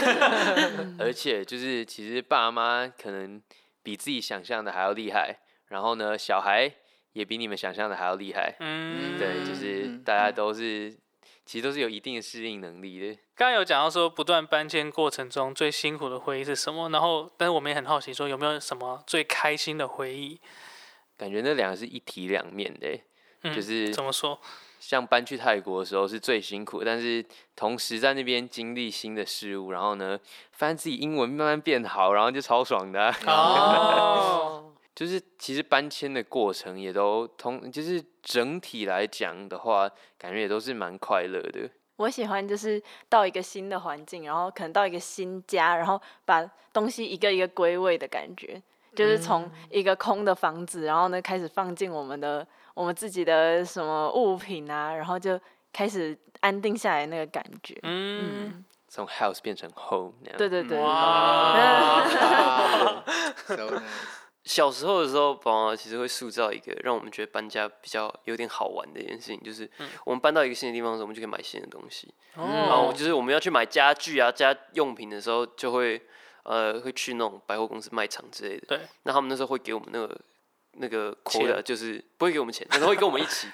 [SPEAKER 3] (laughs)
[SPEAKER 5] 而且就是其实爸妈可能比自己想象的还要厉害，然后呢，小孩也比你们想象的还要厉害。
[SPEAKER 1] 嗯，
[SPEAKER 5] 对，就是
[SPEAKER 2] 嗯
[SPEAKER 5] 大家都是其实都是有一定的适应能力的。
[SPEAKER 1] 刚刚有讲到说，不断搬迁过程中最辛苦的回忆是什么？然后，但是我们也很好奇，说有没有什么最开心的回忆？
[SPEAKER 5] 感觉那两个是一体两面的就是
[SPEAKER 1] 怎么说？
[SPEAKER 5] 像搬去泰国的时候是最辛苦，但是同时在那边经历新的事物，然后呢，发现自己英文慢慢变好，然后就超爽的啊、
[SPEAKER 1] 哦，
[SPEAKER 5] 就是其实搬迁的过程也都通，就是整体来讲的话，感觉也都是蛮快乐的。
[SPEAKER 4] 我喜欢就是到一个新的环境，然后可能到一个新家，然后把东西一个一个归位的感觉，就是从一个空的房子，然后呢开始放进我们的我们自己的什么物品啊，然后就开始安定下来那个感觉。
[SPEAKER 1] 嗯，
[SPEAKER 4] 嗯，
[SPEAKER 5] 从 house 变成 home 那样。
[SPEAKER 4] 对对对，
[SPEAKER 1] 哇，(laughs) (laughs)
[SPEAKER 2] so nice
[SPEAKER 3] 小时候的时候，爸妈其实会塑造一个让我们觉得搬家比较有点好玩的一件事情，就是我们搬到一个新的地方的时候，我们就可以买新的东西。然后
[SPEAKER 1] 哦，
[SPEAKER 3] 就是我们要去买家具啊、家用品的时候，就会呃会去那种百货公司卖场之类的。
[SPEAKER 1] 对，
[SPEAKER 3] 那他们那时候会给我们那个那个
[SPEAKER 1] 钱
[SPEAKER 3] quota，就是不会给我们钱，但是会跟我们一起，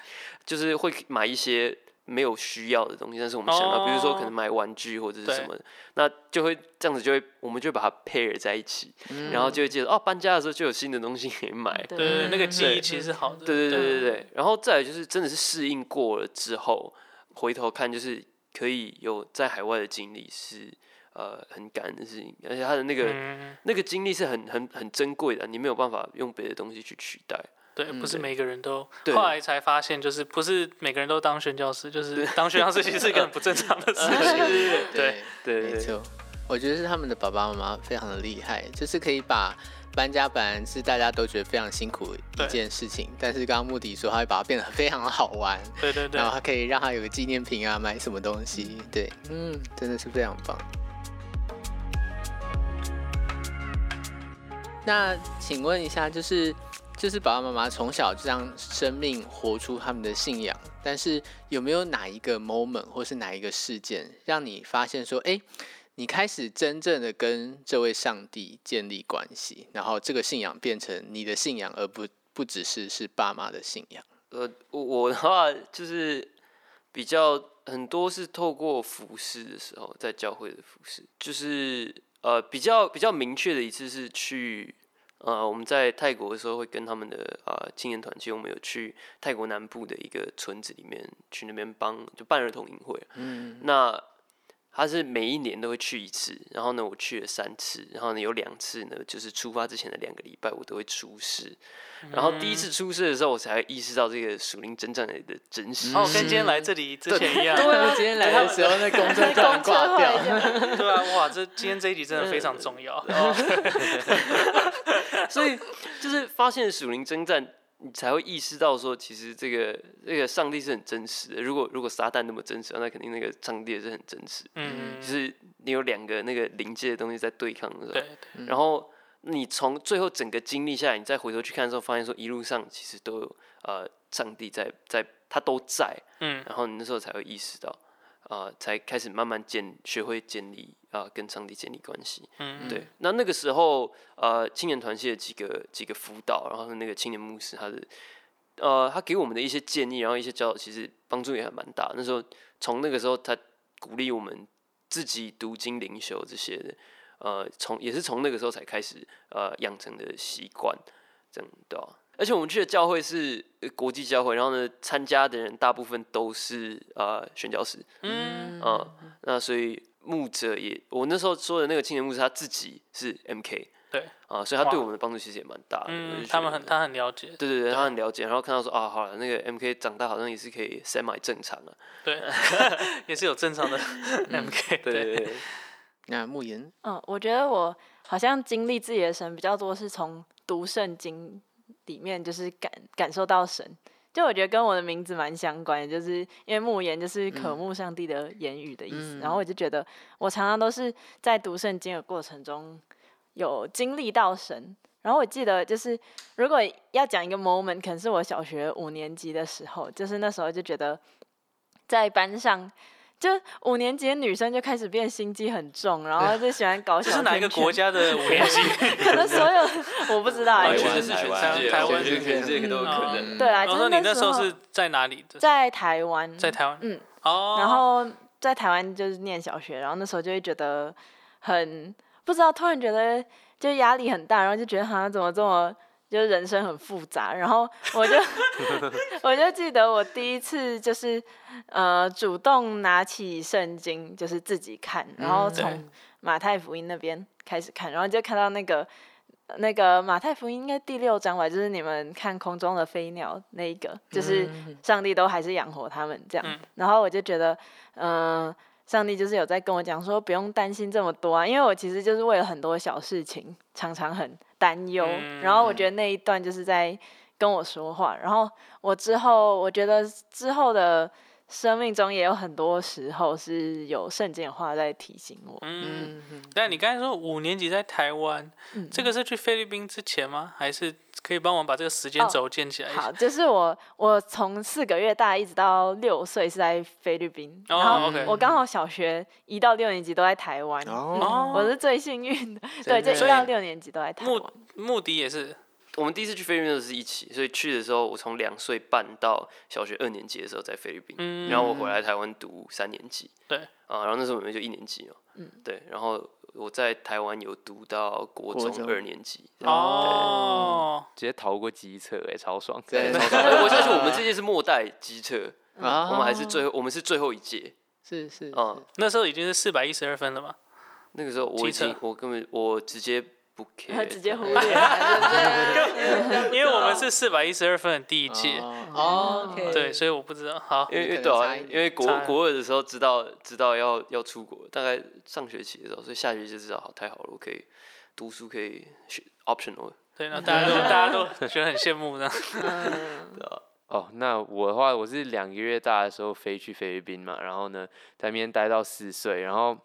[SPEAKER 3] 就是会买一些没有需要的东西，但是我们想到，比如说可
[SPEAKER 1] 哦。
[SPEAKER 3] 能买玩具或者是什么的，那就会这样子就会我们就会把它 pair 在一起，
[SPEAKER 1] 嗯。
[SPEAKER 3] 然后就会记得哦搬家的时候就有新的东西可以买。
[SPEAKER 4] 对。
[SPEAKER 1] 对对，对那个记忆其实是好的。
[SPEAKER 3] 对对对对对，然后再来就是真的是适应过了之后，回头看就是可以有在海外的经历是呃很感恩的事情，而且他的那个、
[SPEAKER 1] 嗯，
[SPEAKER 3] 那个经历是很很很珍贵的，你没有办法用别的东西去取代。
[SPEAKER 1] 对，不是每个人都。后来才发现，就是不是每个人都当宣教师，就是当宣教师其实是一个很不正常的事。(laughs) 情。(laughs) 对。
[SPEAKER 2] 对，没错。我觉得是他们的爸爸妈妈非常的厉害，就是可以把搬家本来是大家都觉得非常辛苦一件事情，但是刚刚穆迪说他会把它变得非常的好玩，
[SPEAKER 1] 对对对。
[SPEAKER 2] 然后他可以让他有个纪念品啊，买什么东西，对，嗯，真的是非常棒。那请问一下，就是就是爸爸妈妈从小就让生命活出他们的信仰，但是有没有哪一个 moment 或是哪一个事件，让你发现说，哎、你开始真正的跟这位上帝建立关系，然后这个信仰变成你的信仰，而不不只是是爸妈的信仰。
[SPEAKER 3] 呃，我我的话就是比较很多是透过服饰的时候，在教会的服饰，就是呃比较比较明确的一次是去呃我们在泰国的时候会跟他们的呃青年团，其实我们有去泰国南部的一个村子里面去那边帮就办儿童营会，
[SPEAKER 2] 嗯，
[SPEAKER 3] 那他是每一年都会去一次，然后呢，我去了三次，然后呢，有两次呢，就是出发之前的两个礼拜，我都会出事。然后第一次出事的时候，我才意识到这个属灵征战的真实。
[SPEAKER 1] 哦，跟今天来这里之前一样。(laughs)
[SPEAKER 2] 今天来的时候，那公车突然挂掉。(laughs)
[SPEAKER 1] 对啊，哇，这今天这一集真的非常重要。(laughs)
[SPEAKER 3] 所以就是发现属灵征战你才会意识到说，其实这个这个上帝是很真实的。如果如果撒旦那么真实，那肯定那个上帝也是很真实。
[SPEAKER 1] 嗯，
[SPEAKER 3] 就是你有两个那个临界的东西在对抗的时候，
[SPEAKER 1] 对，
[SPEAKER 3] 然后你从最后整个经历下来，你再回头去看的时候，发现说一路上其实都有呃上帝在在，他都在，
[SPEAKER 1] 嗯
[SPEAKER 3] 然后你那时候才会意识到，呃，才开始慢慢建学会建立啊、跟上帝建立关系。
[SPEAKER 1] 嗯，
[SPEAKER 3] 对，那那个时候呃青年团系的几个几个辅导，然后那个青年牧师他的呃他给我们的一些建议，然后一些教导，其实帮助也还蛮大。那时候从那个时候他鼓励我们自己读经灵修这些的。呃，从也是从那个时候才开始呃养成的习惯，这样对吧、而且我们去的教会是呃国际教会，然后呢，参加的人大部分都是呃宣教士，
[SPEAKER 1] 嗯。
[SPEAKER 3] 嗯、那所以牧者也，我那时候说的那个青年牧师他自己是 MK，
[SPEAKER 1] 对，
[SPEAKER 3] 啊、所以他对我们的帮助其实也蛮大的。
[SPEAKER 1] 嗯，他们很他很了解，
[SPEAKER 3] 对对对，他很了解，然后看到说啊，好了，那个 MK 长大好像也是可以 semi 正常啊，
[SPEAKER 1] 对，(laughs) 也是有正常的 (laughs) MK，
[SPEAKER 3] 对对对，
[SPEAKER 2] 那慕言，
[SPEAKER 4] 嗯，我觉得我好像经历自己的神比较多，是从读圣经里面就是感感受到神。就我觉得跟我的名字蛮相关的，就是因为慕言就是渴慕上帝的言语的意思。然后我就觉得我常常都是在读圣经的过程中有经历到神。然后我记得就是如果要讲一个 moment，可能是我小学五年级的时候，就是那时候就觉得在班上。就五年级的女生就开始变心机很重，然后就喜欢搞小
[SPEAKER 1] 这是哪一个国？家的五年级？(laughs)
[SPEAKER 4] 可能所有我不知道欸，
[SPEAKER 5] 台湾
[SPEAKER 3] 我觉得是全
[SPEAKER 5] 台
[SPEAKER 3] 世界，
[SPEAKER 1] 台湾
[SPEAKER 3] 我觉得全世界都有可能。
[SPEAKER 2] 嗯
[SPEAKER 4] 对啊，就是
[SPEAKER 1] 你那时候
[SPEAKER 4] 时
[SPEAKER 1] 是在哪里的？
[SPEAKER 4] 在台湾，
[SPEAKER 1] 在台湾。
[SPEAKER 4] 嗯，
[SPEAKER 1] 哦，
[SPEAKER 4] 然后在台湾就是念小学，然后那时候就会觉得很不知道，突然觉得就压力很大，然后就觉得好像怎么这么就是人生很复杂，然后我就 (laughs) 我就记得我第一次就是呃主动拿起圣经就是自己看，然后
[SPEAKER 2] 嗯
[SPEAKER 4] 从马太福音那边开始看，然后就看到那个。那个马太福音应该第六章吧，就是你们看空中的飞鸟那一个，就是上帝都还是养活他们这样。
[SPEAKER 1] 嗯
[SPEAKER 4] 然后我就觉得，嗯、上帝就是有在跟我讲说，不用担心这么多啊，因为我其实就是为了很多小事情常常很担忧。然后我觉得那一段就是在跟我说话。然后我之后，我觉得之后的生命中也有很多时候是有圣经的话在提醒我。
[SPEAKER 1] 嗯，但你刚才说五年级在台湾，
[SPEAKER 4] 嗯
[SPEAKER 1] 这个是去菲律宾之前吗？还是可以帮我把这个时间
[SPEAKER 4] 哦
[SPEAKER 1] 轴建起来？
[SPEAKER 4] 好，就是我我从四个月大一直到六岁是在菲律宾，
[SPEAKER 1] 哦
[SPEAKER 4] 然后我刚好小学一到六年级都在台湾。我是最幸运的，(laughs) 对，就一到六年级都在台
[SPEAKER 1] 目
[SPEAKER 4] 湾。
[SPEAKER 1] 目的也是
[SPEAKER 3] 我们第一次去菲律宾的是一起，所以去的时候我从两岁半到小学二年级的时候在菲律宾，
[SPEAKER 1] 嗯。
[SPEAKER 3] 然后我回来台湾读三年级，
[SPEAKER 1] 对。
[SPEAKER 3] 啊，然后那时候我们就一年级嘛，
[SPEAKER 4] 嗯
[SPEAKER 3] 对，然后我在台湾有读到国中二年级，
[SPEAKER 1] 哦，
[SPEAKER 5] 直接逃过机测，哎，超爽。
[SPEAKER 2] 对，
[SPEAKER 3] 超爽。我相信我们这届是末代机测，
[SPEAKER 2] 啊。
[SPEAKER 3] 我们还是最后，我们是最后一届，
[SPEAKER 2] 是是，
[SPEAKER 3] 嗯，
[SPEAKER 1] 那时候已经是四百一十二分了嘛？
[SPEAKER 3] 那个时候我已经我根本我直接不 care，(laughs)
[SPEAKER 4] 直接忽略，
[SPEAKER 1] 因为我们是四百一十二分的第一届，
[SPEAKER 2] 哦。
[SPEAKER 1] 对，所以我不知道。好，
[SPEAKER 3] 因为因为对啊，因为国国二的时候知道知道要要出国，大概上学期的时候，所以下学期就知道好太好了，我可以读书可以选 optional，
[SPEAKER 1] 对，那大家都大家都觉得很羡慕呢。(laughs)
[SPEAKER 3] 对啊，
[SPEAKER 5] 哦，那我的话，我是两个月大的时候飞去菲律宾嘛，然后呢，在那边待到四岁，然后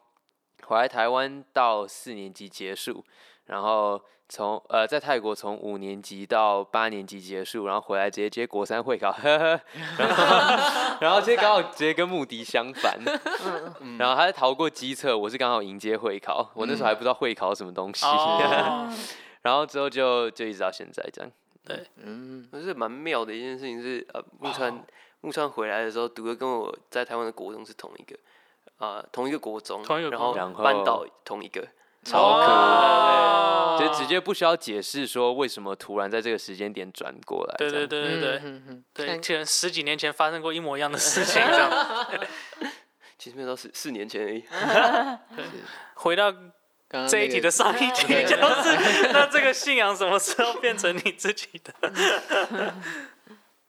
[SPEAKER 5] 回来台湾到四年级结束，然后从呃在泰国从五年级到八年级结束，然后回来直接接国三会考，(laughs) 呵呵，然后然后这刚好直接跟穆迪相反，(laughs) 然后他是逃过机测，我是刚好迎接会考，我那时候还不知道会考什么东西，
[SPEAKER 1] 哦，(laughs)
[SPEAKER 5] 然后之后就就一直到现在这样。对。
[SPEAKER 2] 嗯，
[SPEAKER 3] 可是蛮妙的一件事情是，呃，木川木川回来的时候读的跟我在台湾的国中是同一个，啊、同一个国中，然后
[SPEAKER 1] 同一个国
[SPEAKER 5] 中
[SPEAKER 3] 班导同一个，
[SPEAKER 5] 超酷
[SPEAKER 1] 哦
[SPEAKER 5] 就直接不需要解释说为什么突然在这个时间点转过来。
[SPEAKER 1] 对对对对对
[SPEAKER 2] 嗯嗯
[SPEAKER 1] 对，
[SPEAKER 2] 像
[SPEAKER 1] 记得十几年前发生过一模一样的事情，这样。(laughs)
[SPEAKER 3] 其实没有到四四年前而已。(laughs)
[SPEAKER 1] 回到这一
[SPEAKER 2] 那个
[SPEAKER 1] 题的上一题，就是 (laughs) 那这个信仰什么时候变成你自己的？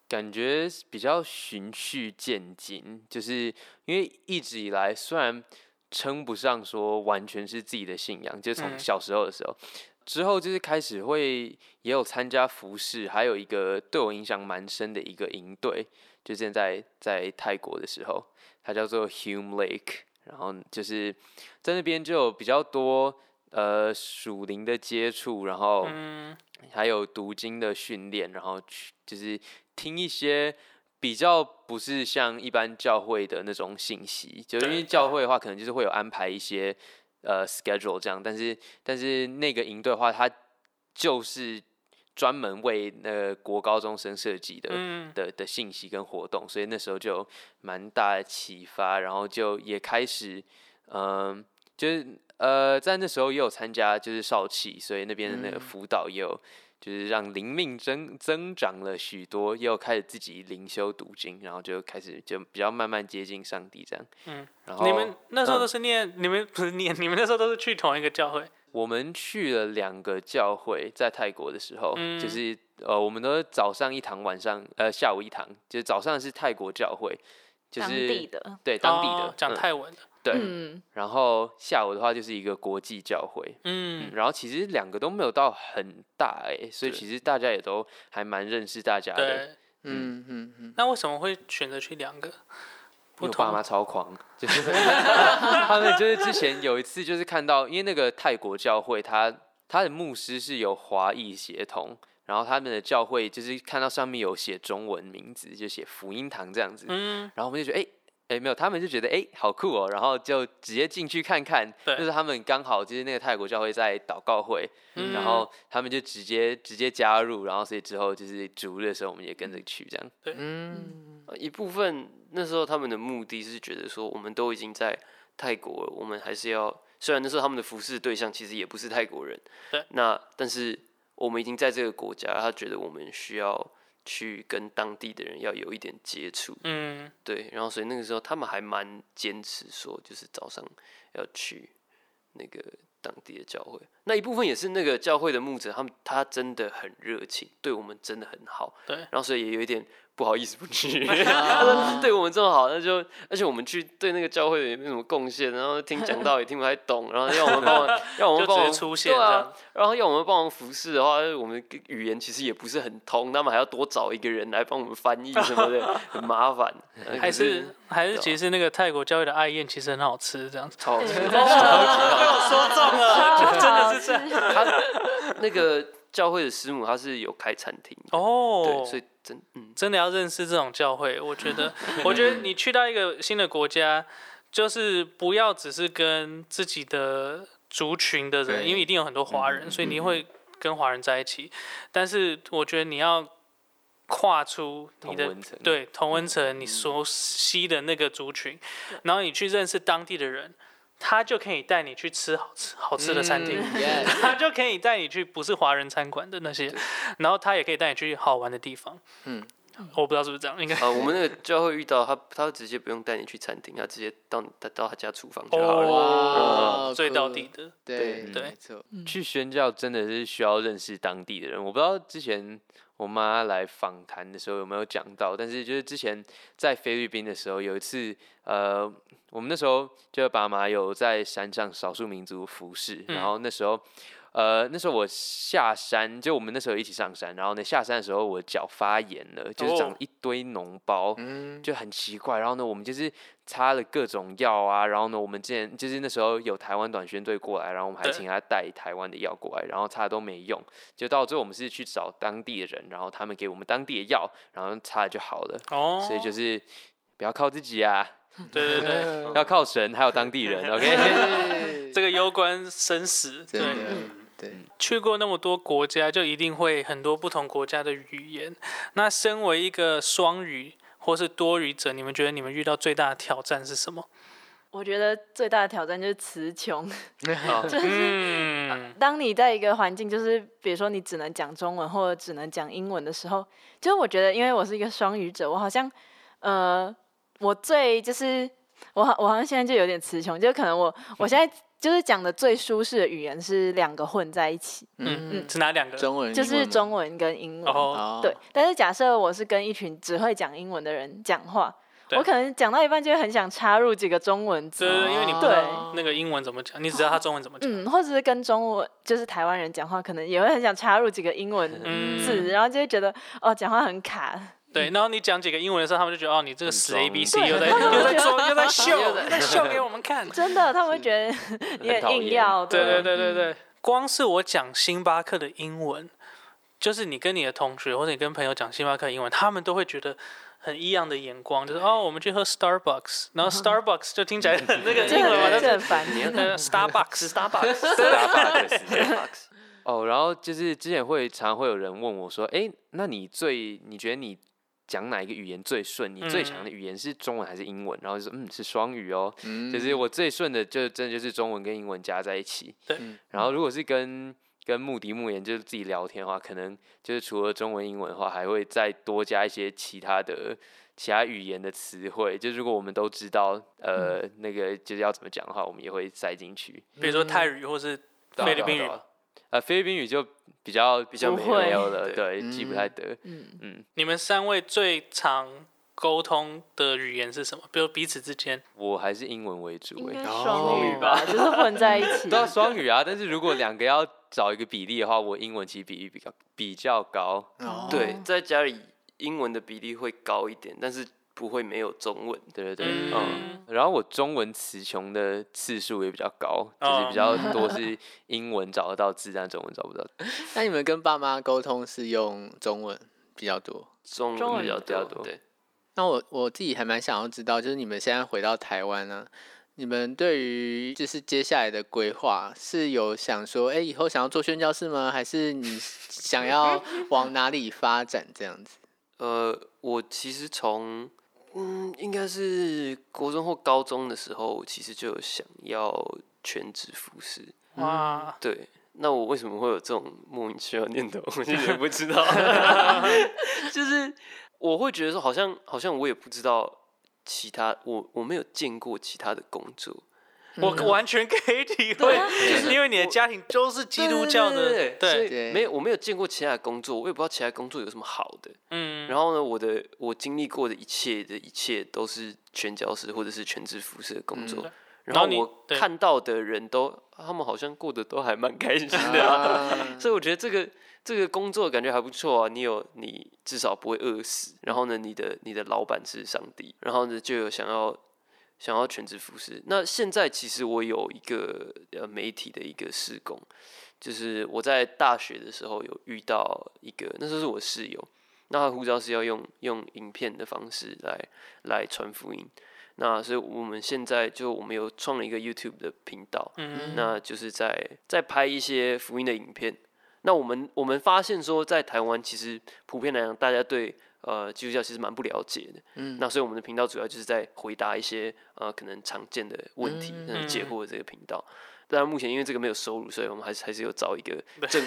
[SPEAKER 5] 感觉比较循序渐进，就是因为一直以来虽然称不上说完全是自己的信仰，就从
[SPEAKER 1] 嗯。
[SPEAKER 5] 小时候的时候，之后就是开始会也有参加服饰，还有一个对我影响蛮深的一个营队，就现在在泰国的时候，它叫做 Hume Lake，然后就是在那边就有比较多呃属灵的接触，然后
[SPEAKER 1] 嗯。
[SPEAKER 5] 还有读经的训练，然后去就是听一些比较不是像一般教会的那种信息，就因为教会的话，可能就是会有安排一些呃 schedule 这样，但是但是那个营队的话，它就是专门为那个国高中生设计的。
[SPEAKER 1] 嗯
[SPEAKER 5] 的的信息跟活动，所以那时候就有蛮大的启发，然后就也开始，嗯、就是呃，在那时候也有参加就是少气，所以那边的那个
[SPEAKER 2] 嗯
[SPEAKER 5] 辅导也有就是让灵命增增长了许多，也有开始自己灵修读经，然后就开始就比较慢慢接近上帝这样。
[SPEAKER 1] 嗯，
[SPEAKER 5] 然后
[SPEAKER 1] 你们那时候
[SPEAKER 5] 嗯
[SPEAKER 1] 都是念，你们不是念，(laughs) 你们那时候都是去同一个教会。
[SPEAKER 5] 我们去了两个教会，在泰国的时候，
[SPEAKER 1] 嗯
[SPEAKER 5] 就是呃，我们都是早上一堂，晚上呃下午一堂，就是早上是泰国教会，就
[SPEAKER 4] 当
[SPEAKER 5] 是
[SPEAKER 4] 地的，
[SPEAKER 5] 对当地
[SPEAKER 1] 哦
[SPEAKER 5] 的嗯
[SPEAKER 1] 讲泰文的。
[SPEAKER 5] 对，
[SPEAKER 4] 嗯，
[SPEAKER 5] 然后下午的话就是一个国际教会，
[SPEAKER 1] 嗯
[SPEAKER 5] 嗯，然后其实两个都没有到很大哎、所以其实大家也都还蛮认识大家的。
[SPEAKER 2] 嗯嗯嗯，
[SPEAKER 1] 那为什么会选择去两个？
[SPEAKER 5] 我爸妈超狂，就是 (laughs) 他们就是之前有一次就是看到，因为那个泰国教会他他的牧师是有华裔协同，然后他们的教会就是看到上面有写中文名字，就写福音堂这样子，
[SPEAKER 1] 嗯，
[SPEAKER 5] 然后我们就觉得哎。哎、没有，他们就觉得哎、好酷哦，然后就直接进去看看。
[SPEAKER 1] 对
[SPEAKER 5] 就是他们刚好就是那个泰国教会在祷告会，
[SPEAKER 1] 嗯
[SPEAKER 5] 然后他们就直接直接加入，然后所以之后就是主日的时候我们也跟着去这样。
[SPEAKER 2] 嗯，
[SPEAKER 3] 呃一部分那时候他们的目的是觉得说，我们都已经在泰国了，我们还是要，虽然那时候他们的服侍对象其实也不是泰国人，
[SPEAKER 1] 对，
[SPEAKER 3] 那但是我们已经在这个国家，他觉得我们需要去跟当地的人要有一点接触，
[SPEAKER 1] 嗯
[SPEAKER 3] 对，然后所以那个时候他们还蛮坚持说，就是早上要去那个当地的教会。那一部分也是那个教会的牧者，他们他真的很热情，对我们真的很好。
[SPEAKER 1] 对
[SPEAKER 3] 然后所以也有一点不好意思不去，(laughs) 他说对我们这么好，那就而且我们去对那个教会也没什么贡献，然后听讲道也听不太懂，然后要我们帮忙，(laughs) 要我们帮忙
[SPEAKER 1] 出现
[SPEAKER 3] 对啊，然后要我们帮忙服侍的话，我们语言其实也不是很通，他们还要多找一个人来帮我们翻译什么的，很麻烦。
[SPEAKER 1] 还是还是其实那个泰国教会的爱宴其实很好吃，这样子。
[SPEAKER 3] 超好吃
[SPEAKER 1] 被我说中了，真的是这样。
[SPEAKER 3] 他那个教会的师母，他是有开餐厅，
[SPEAKER 1] 哦。
[SPEAKER 3] 对，，所以真嗯，
[SPEAKER 1] 真的要认识这种教会，我觉得，(laughs) 我觉得你去到一个新的国家，就是不要只是跟自己的族群的人，因为一定有很多华人，所以你会跟华人在一起。但是我觉得你要跨出你的
[SPEAKER 5] 同
[SPEAKER 1] 对同温层，你熟悉的那个族群，然后你去认识当地的人。他就可以带你去吃好吃好吃的餐厅，
[SPEAKER 2] 嗯 (laughs)
[SPEAKER 1] 他就可以带你去不是华人餐馆的那些，然后他也可以带你去好玩的地方。
[SPEAKER 2] 嗯，
[SPEAKER 1] 我不知道是不是这样，应该
[SPEAKER 3] 啊，我们那个教会遇到他，他直接不用带你去餐厅，他直接到他到到他家厨房就好了。
[SPEAKER 1] 最到
[SPEAKER 2] 酷
[SPEAKER 1] 地的，
[SPEAKER 2] 对
[SPEAKER 1] 对
[SPEAKER 2] 没错，
[SPEAKER 5] 去宣教真的是需要认识当地的人。我不知道之前我妈来访谈的时候有没有讲到，但是就是之前在菲律宾的时候，有一次，呃，我们那时候就爸妈有在山上少数民族服饰，然后那时候。呃，那时候我下山，就我们那时候一起上山，然后呢下山的时候我脚发炎了，就是长
[SPEAKER 1] 哦
[SPEAKER 5] 一堆脓包，
[SPEAKER 2] 嗯，
[SPEAKER 5] 就很奇怪。然后呢，我们就是擦了各种药啊，然后呢，我们之前就是那时候有台湾短宣队过来，然后我们还
[SPEAKER 1] 对
[SPEAKER 5] 请他带台湾的药过来，然后擦都没用，就到最后我们是去找当地的人，然后他们给我们当地的药，然后擦了就好了。
[SPEAKER 1] 哦，
[SPEAKER 5] 所以就是不要靠自己啊，(laughs)
[SPEAKER 1] 对对对，(laughs)
[SPEAKER 5] 要靠神，还有当地人。(laughs) OK，
[SPEAKER 2] 对
[SPEAKER 1] 这个攸关生死，
[SPEAKER 2] 真
[SPEAKER 1] 对，
[SPEAKER 2] 的对，
[SPEAKER 1] 去过那么多国家，就一定会很多不同国家的语言。那身为一个双语或是多语者，你们觉得你们遇到最大的挑战是什么？
[SPEAKER 4] 我觉得最大的挑战就是词穷。(laughs)
[SPEAKER 1] 嗯，
[SPEAKER 4] 当你在一个环境，就是比如说你只能讲中文或者只能讲英文的时候，就是我觉得，因为我是一个双语者，我好像，呃，我最就是我好我好像现在就有点词穷，就可能我我现在就是讲的最舒适的语言是两个混在一起，
[SPEAKER 1] 嗯嗯，是哪两个？
[SPEAKER 2] 中文
[SPEAKER 4] 就是中文跟英文。
[SPEAKER 1] 哦，
[SPEAKER 2] 哦，
[SPEAKER 4] 对，但是假设我是跟一群只会讲英文的人讲话，我可能讲到一半就会很想插入几个中文字，
[SPEAKER 1] 对因为你不知那个英文怎么讲，你只知道他中文怎么讲。
[SPEAKER 4] 嗯，或者是跟中文就是台湾人讲话，可能也会很想插入几个英文
[SPEAKER 1] 嗯
[SPEAKER 4] 字，然后就会觉得哦，讲话很卡。
[SPEAKER 1] 对，然后你讲几个英文的时候，他们就觉得哦，你这个死 A B C (laughs) (laughs) 又在又在装又在秀
[SPEAKER 3] 又在
[SPEAKER 1] 秀。给我们看。
[SPEAKER 4] 真的，他们会觉得你很硬要。
[SPEAKER 1] 对对
[SPEAKER 4] 对
[SPEAKER 1] 对对对，光是我讲星巴克的英文，就是你跟你的同学或者你跟朋友讲星巴克英文，他们都会觉得很异样的眼光，就是哦，我们去喝 Starbucks，然后 Starbucks 就听起来很那个
[SPEAKER 4] 这
[SPEAKER 1] 英文嘛，
[SPEAKER 4] 很这
[SPEAKER 1] 但是
[SPEAKER 4] 很烦。
[SPEAKER 1] 呃 Starbucks
[SPEAKER 3] Starbucks (laughs)
[SPEAKER 5] Starbucks 哦，然后就是之前会常常会有人问我说，哎，那你最你觉得你讲哪一个语言最顺？你最强的语言是中文还是英文？然后就说，嗯，是双语哦。
[SPEAKER 2] 嗯
[SPEAKER 5] 就是我最顺的，就真的就是中文跟英文加在一起。
[SPEAKER 1] 对
[SPEAKER 2] 嗯
[SPEAKER 5] 然后如果是跟跟穆迪穆言就是自己聊天的话，可能就是除了中文、英文的话，还会再多加一些其他的其他语言的词汇。就如果我们都知道，呃，
[SPEAKER 1] 嗯
[SPEAKER 5] 那个就是要怎么讲的话，我们也会塞进去。
[SPEAKER 1] 比如说泰语或是菲律宾语
[SPEAKER 5] 呃，菲律宾语就比较比
[SPEAKER 3] 较
[SPEAKER 4] 没有
[SPEAKER 5] 了，
[SPEAKER 3] 对
[SPEAKER 5] 对，记不
[SPEAKER 2] 嗯
[SPEAKER 5] 太得。
[SPEAKER 4] 嗯，
[SPEAKER 5] 嗯，
[SPEAKER 1] 你们三位最常沟通的语言是什么？比如彼此之间，
[SPEAKER 5] 我还是英文为主诶。
[SPEAKER 4] 应该
[SPEAKER 2] 哦
[SPEAKER 4] 双语吧，就是混在一 (laughs) 起。
[SPEAKER 5] 都要双语啊，但是如果两个要找一个比例的话，我英文其实比例比较比较高。
[SPEAKER 2] 哦
[SPEAKER 3] 对，在家里英文的比例会高一点，但是不会没有中文。
[SPEAKER 5] 对对对，
[SPEAKER 1] 嗯
[SPEAKER 5] 嗯，然后我中文词穷的次数也比较高，就是
[SPEAKER 1] 哦
[SPEAKER 5] 比较多是英文找得到字，但中文找不到。(laughs)
[SPEAKER 2] 那你们跟爸妈沟通是用中文比较多？
[SPEAKER 3] 中
[SPEAKER 4] 中文
[SPEAKER 3] 文比较
[SPEAKER 5] 比较多
[SPEAKER 3] 对，
[SPEAKER 2] 那我我自己还蛮想要知道，就是你们现在回到台湾呢、你们对于就是接下来的规划是有想说，哎、以后想要做宣教士吗？还是你想要往哪里发展这样子？(laughs)
[SPEAKER 3] 呃，我其实从嗯，应该是国中或高中的时候，其实就有想要全职服侍。
[SPEAKER 1] 哇，
[SPEAKER 3] 对，那我为什么会有这种莫名其妙的念头？我其实也不知道，(laughs) 就是我会觉得说，好像好像我也不知道其他，我我没有见过其他的工作。
[SPEAKER 1] 我完全可以体会，就是因为你的家庭都是基督教的，
[SPEAKER 3] 对没有我没有见过其他的工作，我也不知道其他工作有什么好的。
[SPEAKER 1] 嗯，
[SPEAKER 3] 然后呢，我的我经历过的一切的一切都是全教师或者是全职服侍的工作。
[SPEAKER 2] 嗯。
[SPEAKER 3] 然
[SPEAKER 1] 然后
[SPEAKER 3] 我看到的人都，他们好像过得都还蛮开心的、啊，
[SPEAKER 2] 啊。(laughs)
[SPEAKER 3] 所以我觉得这个这个工作感觉还不错啊。你有你至少不会饿死，然后呢，你的你的老板是上帝，然后呢就有想要想要全职服侍。那现在其实我有一个呃媒体的一个施工，就是我在大学的时候有遇到一个，那时候是我室友，那他的护照是要用用影片的方式来来传福音。那所以我们现在就我们有创了一个 YouTube 的频道，
[SPEAKER 1] 嗯
[SPEAKER 3] 那就是在在拍一些福音的影片。那我们我们发现说，在台湾其实普遍来讲，大家对呃基督教其实蛮不了解的。
[SPEAKER 2] 嗯
[SPEAKER 3] 那所以我们的频道主要就是在回答一些呃可能常见的问题，
[SPEAKER 2] 嗯
[SPEAKER 3] 那解惑的这个频道。当然目前因为这个没有收入，所以我们还是还是有找一个正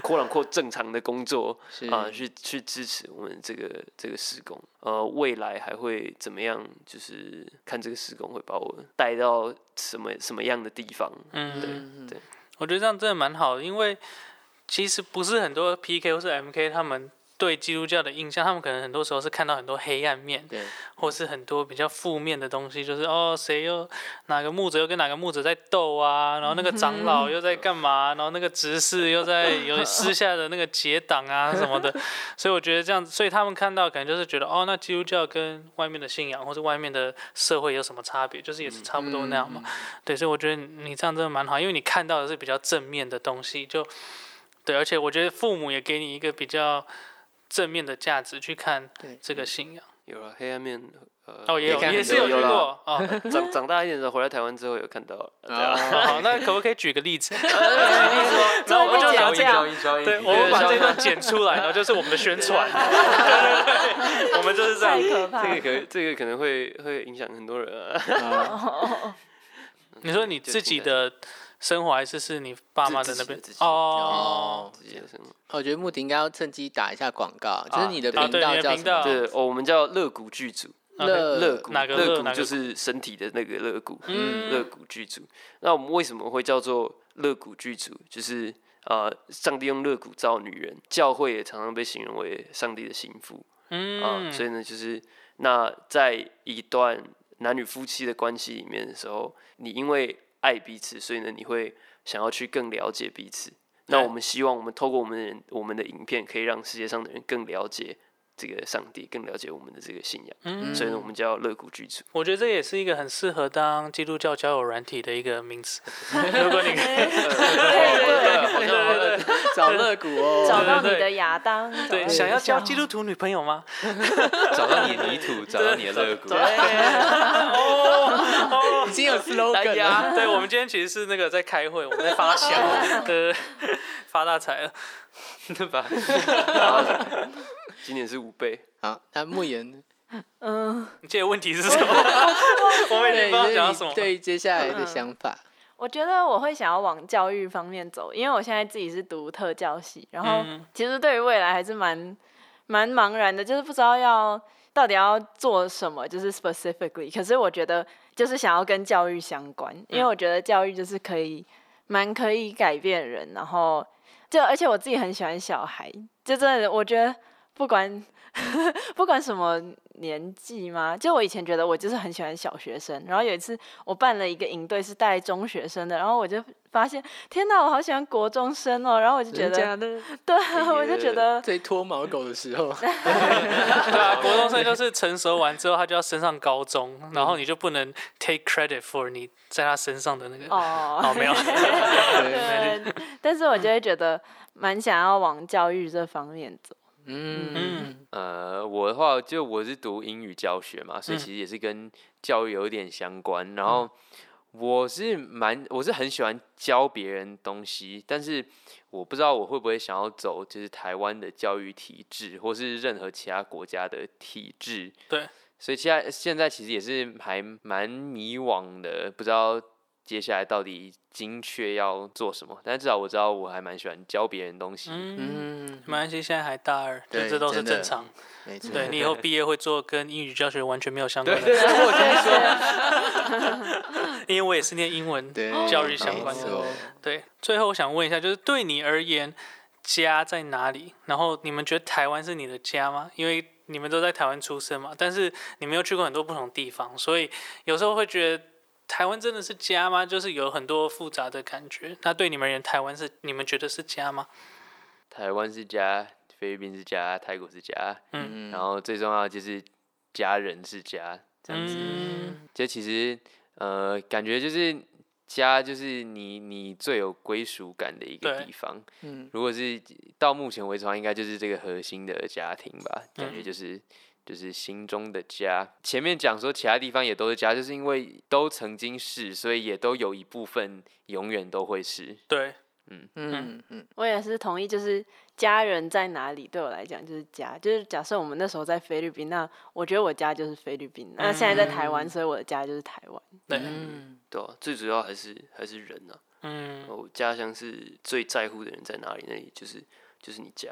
[SPEAKER 3] 扩朗扩正常的工作 (laughs)
[SPEAKER 2] 是
[SPEAKER 3] 啊、去去支持我们这个这个施工。呃，未来还会怎么样？就是看这个施工会把我带到什么什么样的地方。
[SPEAKER 1] 嗯，
[SPEAKER 3] 对
[SPEAKER 2] 嗯
[SPEAKER 3] 对
[SPEAKER 1] 我觉得这样真的蛮好的，因为其实不是很多 PK 或是 MK 他们对基督教的印象，他们可能很多时候是看到很多黑暗面，
[SPEAKER 2] 对，
[SPEAKER 1] 或是很多比较负面的东西，就是哦谁又哪个牧者又跟哪个牧者在斗啊，然后那个长老又在干嘛，然后那个执事又在有私下的那个结党啊什么的，所以我觉得这样子，所以他们看到可能就是觉得哦，那基督教跟外面的信仰或是外面的社会有什么差别，就是也是差不多那样嘛。对，所以我觉得你这样真的蛮好，因为你看到的是比较正面的东西，就对，而且我觉得父母也给你一个比较正面的价值去看
[SPEAKER 2] 对
[SPEAKER 1] 这个信仰。
[SPEAKER 3] 有了黑暗面，呃，
[SPEAKER 1] 哦，也有，
[SPEAKER 2] 看
[SPEAKER 1] 也是有遇
[SPEAKER 3] 多有啦
[SPEAKER 1] 过哦。(laughs)
[SPEAKER 3] 长长大一点的时候回来台湾之后有看到，(laughs)
[SPEAKER 1] 那可不可以举个例子？
[SPEAKER 4] 那
[SPEAKER 1] 我们就
[SPEAKER 4] 讲
[SPEAKER 1] 讲
[SPEAKER 4] 这样，
[SPEAKER 1] 对，我们把这段剪出来，然后就是我们的宣传。对对对，我们就是这
[SPEAKER 4] 太
[SPEAKER 1] 样。
[SPEAKER 3] 这个可这个可能会会影响很多人啊。
[SPEAKER 2] 啊
[SPEAKER 1] 你说你自己的生活，还是是你爸妈的那边？哦。
[SPEAKER 2] 哦，
[SPEAKER 3] 自己的生活。
[SPEAKER 2] 我觉得穆迪应该要趁机打一下广告，就是你的频道叫？
[SPEAKER 3] 对，哦，我们叫乐谷剧组，
[SPEAKER 2] 乐
[SPEAKER 3] 乐谷，乐谷就是身体的那个乐谷，
[SPEAKER 1] 嗯。
[SPEAKER 3] 乐谷剧组。那我们为什么会叫做乐谷剧组？就是呃，上帝用乐谷造女人，教会也常常被形容为上帝的心腹。啊、
[SPEAKER 1] 嗯，
[SPEAKER 3] 所以呢，就是那在一段男女夫妻的关系里面的时候，你因为爱彼此，所以呢，你会想要去更了解彼此。那我们希望我们透过我们的人我们的影片，可以让世界上的人更了解这个上帝，更了解我们的这个信仰。
[SPEAKER 1] 嗯
[SPEAKER 3] 所以呢，我们叫乐谷居住。
[SPEAKER 1] 我觉得这也是一个很适合当基督教交友软体的一个名词。(laughs) 如果你 (laughs)
[SPEAKER 4] 对对
[SPEAKER 2] 找乐谷哦，
[SPEAKER 4] 找到你
[SPEAKER 1] 对
[SPEAKER 4] 的亚当，
[SPEAKER 1] 对想要交
[SPEAKER 4] 小
[SPEAKER 1] 基督徒女朋友吗？
[SPEAKER 5] 找到你的泥土，找到你的肋骨。(laughs)
[SPEAKER 2] 已经有 (laughs) slogan 了。
[SPEAKER 1] 对，我们今天其实是那个在开会，我们在发小，(laughs) 对，发大财了。
[SPEAKER 5] 对吧？
[SPEAKER 3] 今年是五倍，
[SPEAKER 2] 好，那莫言
[SPEAKER 4] 嗯，
[SPEAKER 1] 你这个问题是什么？我们已经
[SPEAKER 2] 对，
[SPEAKER 1] 不知道讲到什么。
[SPEAKER 2] 你对接下来的想法，
[SPEAKER 4] 我觉得我会想要往教育方面走，因为我现在自己是读特教系，然后
[SPEAKER 1] 嗯
[SPEAKER 4] 其实对于未来还是蛮蛮茫然的，就是不知道要到底要做什么，就是 specifically。可是我觉得就是想要跟教育相关，因为我觉得教育就是可以蛮可以改变人，然后就而且我自己很喜欢小孩，就真的我觉得不管 (laughs) 不管什么年纪嘛，就我以前觉得我就是很喜欢小学生，然后有一次我办了一个营队是带中学生的，然后我就发现天哪，我好喜欢国中生哦，然后我就觉得，(laughs) 对，啊我就觉得
[SPEAKER 2] 最脱毛狗的时候，
[SPEAKER 1] 对啊，国中生就是成熟完之后，他就要升上高中，然后你就不能 take credit for 你在他身上的那个。
[SPEAKER 4] 哦，
[SPEAKER 1] 哦，没有。(laughs)
[SPEAKER 2] 对，
[SPEAKER 4] 但是我就会觉得蛮想要往教育这方面走。
[SPEAKER 2] 嗯。
[SPEAKER 1] 嗯。
[SPEAKER 5] 呃，我的话就我是读英语教学嘛，所以
[SPEAKER 1] 嗯。
[SPEAKER 5] 其实也是跟教育有一点相关。然后我是蛮，我是很喜欢教别人东西，但是我不知道我会不会想要走就是台湾的教育体制，或是任何其他国家的体制。
[SPEAKER 1] 对，
[SPEAKER 5] 所以现在现在其实也是还蛮迷惘的，不知道接下来到底精确要做什么。但至少我知道我还蛮喜欢教别人东西。
[SPEAKER 1] 嗯，
[SPEAKER 2] 嗯，
[SPEAKER 1] 没关系，现在还大二，
[SPEAKER 2] 这
[SPEAKER 1] 这都是正常。
[SPEAKER 2] 没错，
[SPEAKER 1] 对你以后毕业会做跟英语教学完全没有相关的，
[SPEAKER 5] 我听说。(laughs) (laughs)
[SPEAKER 1] 因为我也是念英文教育相关的。对，最后我想问一下，就是对你而言，家在哪里？然后你们觉得台湾是你的家吗？因为你们都在台湾出生嘛，但是你们又去过很多不同地方，所以有时候会觉得台湾真的是家吗？就是有很多复杂的感觉。那对你们而言，台湾是你们觉得是家吗？
[SPEAKER 5] 台湾是家，菲律宾是家，泰国是家，
[SPEAKER 2] 嗯
[SPEAKER 5] 然后最重要就是家人是家，这样子。
[SPEAKER 1] 嗯
[SPEAKER 5] 就其实呃，感觉就是家就是你你最有归属感的一个地方。
[SPEAKER 2] 嗯
[SPEAKER 5] 如果是到目前为止的话，应该就是这个核心的家庭吧，感觉
[SPEAKER 1] 嗯
[SPEAKER 5] 就是。就是心中的家。前面讲说其他地方也都是家，就是因为都曾经是，所以也都有一部分永远都会是。
[SPEAKER 1] 对，
[SPEAKER 2] 嗯嗯嗯
[SPEAKER 4] 我也是同意，就是家人在哪里，对我来讲就是家。就是假设我们那时候在菲律宾，那我觉得我家就是菲律宾；那现在在台湾，所以我的家就是台湾。
[SPEAKER 1] 对，
[SPEAKER 2] 嗯，
[SPEAKER 3] 对啊，最主要还是还是人啊。
[SPEAKER 1] 嗯，
[SPEAKER 3] 我家乡是最在乎的人在哪里，那里就是就是你家，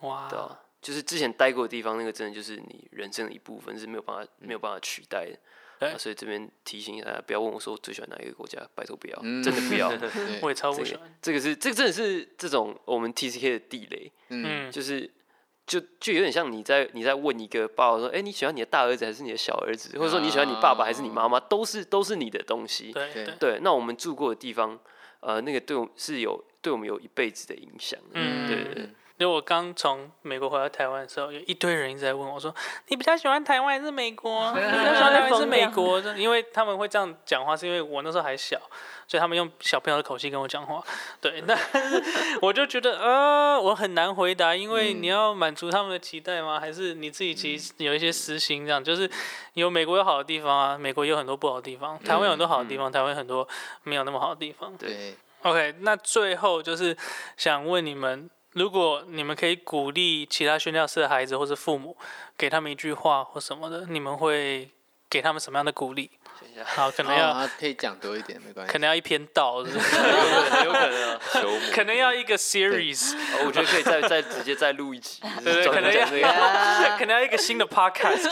[SPEAKER 1] 哇
[SPEAKER 3] 对，啊，就是之前待过的地方，那个真的就是你人生的一部分，是没有办法没有办法取代的。啊所以这边提醒大家，不要问我说我最喜欢哪一个国家，拜托不要，
[SPEAKER 2] 嗯
[SPEAKER 3] 真的不要。(laughs)
[SPEAKER 1] 我也超不喜欢。
[SPEAKER 3] 这个是这个真的是这种我们 TCK 的地雷，
[SPEAKER 2] 嗯
[SPEAKER 1] 嗯，
[SPEAKER 3] 就是就就有点像你在你在问一个爸爸说，哎、你喜欢你的大儿子还是你的小儿子，或者说你喜欢你爸爸还是你妈妈，都是都是你的东西。
[SPEAKER 2] 对
[SPEAKER 1] 对对，
[SPEAKER 3] 那我们住过的地方，呃，那个对我是有对我们有一辈子的影响。
[SPEAKER 1] 嗯
[SPEAKER 3] 对对对。
[SPEAKER 1] 就我刚从美国回到台湾的时候，有一堆人一直在问我说：“你比较喜欢台湾还是美国？” (laughs) 你比较喜欢台湾还是美国？(laughs) 因为他们会这样讲话，是因为我那时候还小，所以他们用小朋友的口气跟我讲话。对，但是我就觉得，呃，我很难回答，因为你要满足他们的期待吗？还是你自己其实有一些私心？这样就是有美国有好的地方啊，美国也有很多不好的地方，台湾有很多好的地方，台湾有很多没有那么好的地方。
[SPEAKER 2] 对
[SPEAKER 1] ，OK，那最后就是想问你们，如果你们可以鼓励其他宣教师的孩子或是父母，给他们一句话或什么的，你们会给他们什么样的鼓励？好，可能要、
[SPEAKER 2] 哦，可以讲多一点，没关系。
[SPEAKER 1] 可能要一篇道，是不是
[SPEAKER 3] 有可能 (laughs)
[SPEAKER 1] 可能要一个 series，
[SPEAKER 3] 哦我觉得可以再再直接再录一集，
[SPEAKER 1] 对。(laughs) 可能要一个新的 podcast。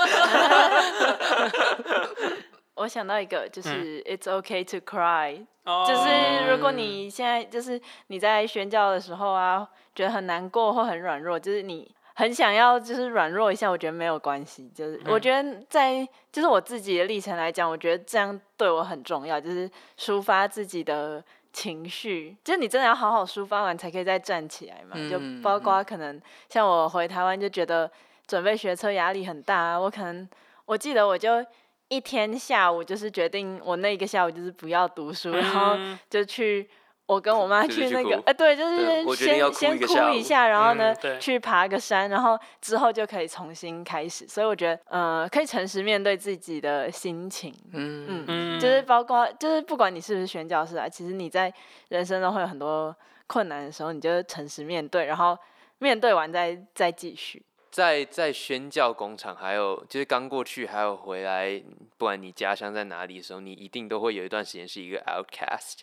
[SPEAKER 4] 我想到一个，就
[SPEAKER 1] 嗯
[SPEAKER 4] 是 It's okay to cry，、
[SPEAKER 1] 哦
[SPEAKER 4] 就是如果你现在就是你在宣教的时候啊，觉得很难过或很软弱，就是你很想要就是软弱一下，我觉得没有关系。就是我觉得在就是我自己的历程来讲，我觉得这样对我很重要，就是抒发自己的情绪，就是你真的要好好抒发完才可以再站起来嘛。就
[SPEAKER 2] 嗯
[SPEAKER 4] 包括可能像我回台湾就觉得准备学车压力很大啊，我可能我记得我就。一天下午就是决定，我那个下午就是不要读书，然后
[SPEAKER 1] 嗯
[SPEAKER 4] 就去我跟我妈
[SPEAKER 5] 去
[SPEAKER 4] 那个哎、对，就是先先哭一下，然后呢、去爬个山，然后之后就可以重新开始。所以我觉得，呃，可以诚实面对自己的心情，
[SPEAKER 2] 嗯
[SPEAKER 4] 嗯，
[SPEAKER 1] 嗯，
[SPEAKER 4] 就是包括就是不管你是不是选教师啊，其实你在人生中会有很多困难的时候，你就诚实面对，然后面对完再再继续。
[SPEAKER 5] 在在宣教工厂，还有就是刚过去，还有回来，不管你家乡在哪里的时候，你一定都会有一段时间是一个 outcast，、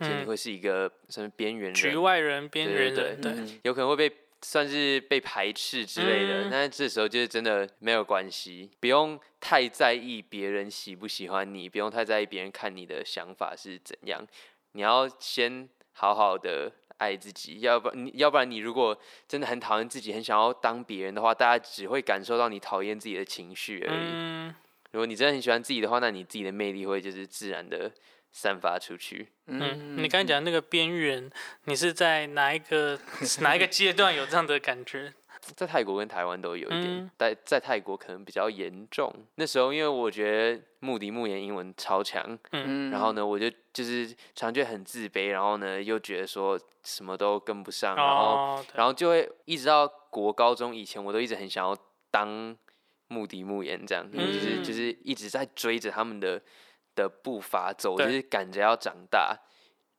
[SPEAKER 5] 就你
[SPEAKER 1] 嗯
[SPEAKER 5] 会是一个什么边缘人。
[SPEAKER 1] 局，外人、边缘人，
[SPEAKER 5] 对。
[SPEAKER 1] 对，
[SPEAKER 5] 有可能会被算是被排斥之类的，
[SPEAKER 1] 嗯。
[SPEAKER 5] 但是这时候就是真的没有关系，不用太在意别人喜不喜欢你，不用太在意别人看你的想法是怎样，你要先好好的爱自己，要不然你要不然你如果真的很讨厌自己，很想要当别人的话，大家只会感受到你讨厌自己的情绪而已。
[SPEAKER 1] 嗯，
[SPEAKER 5] 如果你真的很喜欢自己的话，那你自己的魅力会就是自然的散发出去。
[SPEAKER 1] 嗯，你刚才讲那个边缘，你是在哪一个 (laughs) 哪一个阶段有这样的感觉？
[SPEAKER 5] 在泰国跟台湾都有一点
[SPEAKER 1] 嗯，
[SPEAKER 5] 在、在泰国可能比较严重。那时候因为我觉得穆迪穆言英文超强，
[SPEAKER 2] 嗯。
[SPEAKER 5] 然后呢，我就就是常觉得很自卑，然后呢又觉得说什么都跟不上，然后
[SPEAKER 1] 哦，
[SPEAKER 5] 然后就会一直到国高中以前，我都一直很想要当穆迪穆言这样，就是
[SPEAKER 1] 嗯
[SPEAKER 5] 就是。一直在追着他们的的步伐走，就是赶着要长大。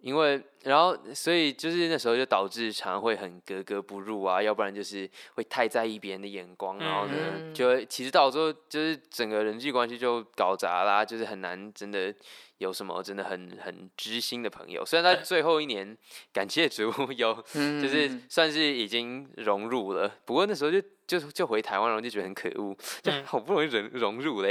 [SPEAKER 5] 因为，然后，所以就是那时候就导致常常会很格格不入啊，要不然就是会太在意别人的眼光，然后呢，
[SPEAKER 2] 嗯。
[SPEAKER 5] 就会其实到时候就是整个人际关系就搞砸啦，就是很难真的有什么真的很很知心的朋友。虽然在最后一年，感谢主 (laughs) 有
[SPEAKER 2] 嗯
[SPEAKER 5] 就是算是已经融入了，不过那时候就就就回台湾，然后就觉得很可恶，(laughs) 就
[SPEAKER 1] 嗯。
[SPEAKER 5] 好不容易融融入嘞，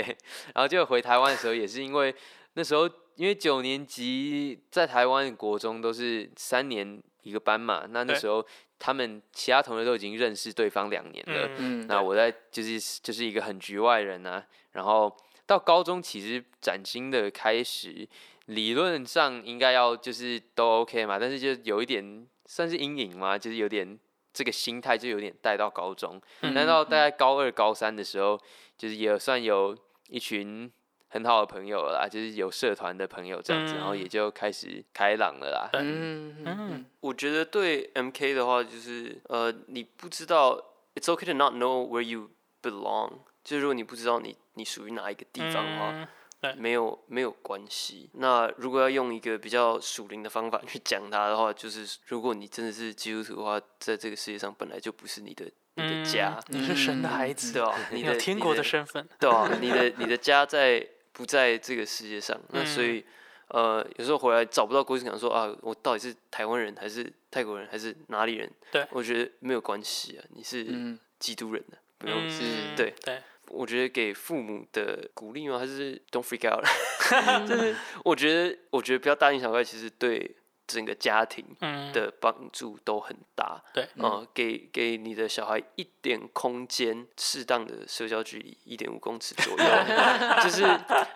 [SPEAKER 5] 然后就回台湾的时候也是因为那时候因为九年级在台湾国中都是三年一个班嘛，那那
[SPEAKER 1] 对
[SPEAKER 5] 时候他们其他同学都已经认识对方两年了，那我在就是就是一个很局外人啊，然后到高中其实崭新的开始，理论上应该要就是都 OK 嘛，但是就有一点算是阴影嘛，就是有点这个心态就有点带到高中，
[SPEAKER 1] 嗯
[SPEAKER 5] 但到大概高二高三的时候，就是也算有一群。很好的朋友了啦，就是有社团的朋友这样子，然后也
[SPEAKER 1] 嗯。
[SPEAKER 5] 就开始开朗了啦。
[SPEAKER 2] 嗯嗯
[SPEAKER 1] 嗯。
[SPEAKER 3] 我觉得对 MK 的话，就是呃，你不知道，it's okay to not know where you belong。就是如果你不知道你你属于哪一个地方的话，
[SPEAKER 1] 嗯
[SPEAKER 3] 没有没有关系。那如果要用一个比较属灵的方法去讲它的话，就是如果你真的是基督徒的话，在这个世界上本来就不是你的你的家，
[SPEAKER 1] 嗯你是神的孩子，(laughs)
[SPEAKER 3] 对吧、你
[SPEAKER 1] 你
[SPEAKER 3] 的
[SPEAKER 1] 天国的身份，
[SPEAKER 3] 对啊，你的你的家在不在这个世界上？那所以呃，有时候回来找不到归属感，说啊，我到底是台湾人还是泰国人还是哪里人？
[SPEAKER 1] 对
[SPEAKER 3] 我觉得没有关系啊，你是
[SPEAKER 2] 嗯
[SPEAKER 3] 基督人的、不用。
[SPEAKER 1] 嗯
[SPEAKER 2] 是
[SPEAKER 3] 对
[SPEAKER 1] 对，
[SPEAKER 3] 我觉得给父母的鼓励吗？还是 don't freak out？(laughs) 就是我觉得，我觉得不要大惊小怪，其实对整个家庭
[SPEAKER 1] 嗯，
[SPEAKER 3] 的帮助都很大。
[SPEAKER 1] 对
[SPEAKER 3] 呃，给给你的小孩一点空间，适当的社交距离，一点五公尺左右，(laughs) 就是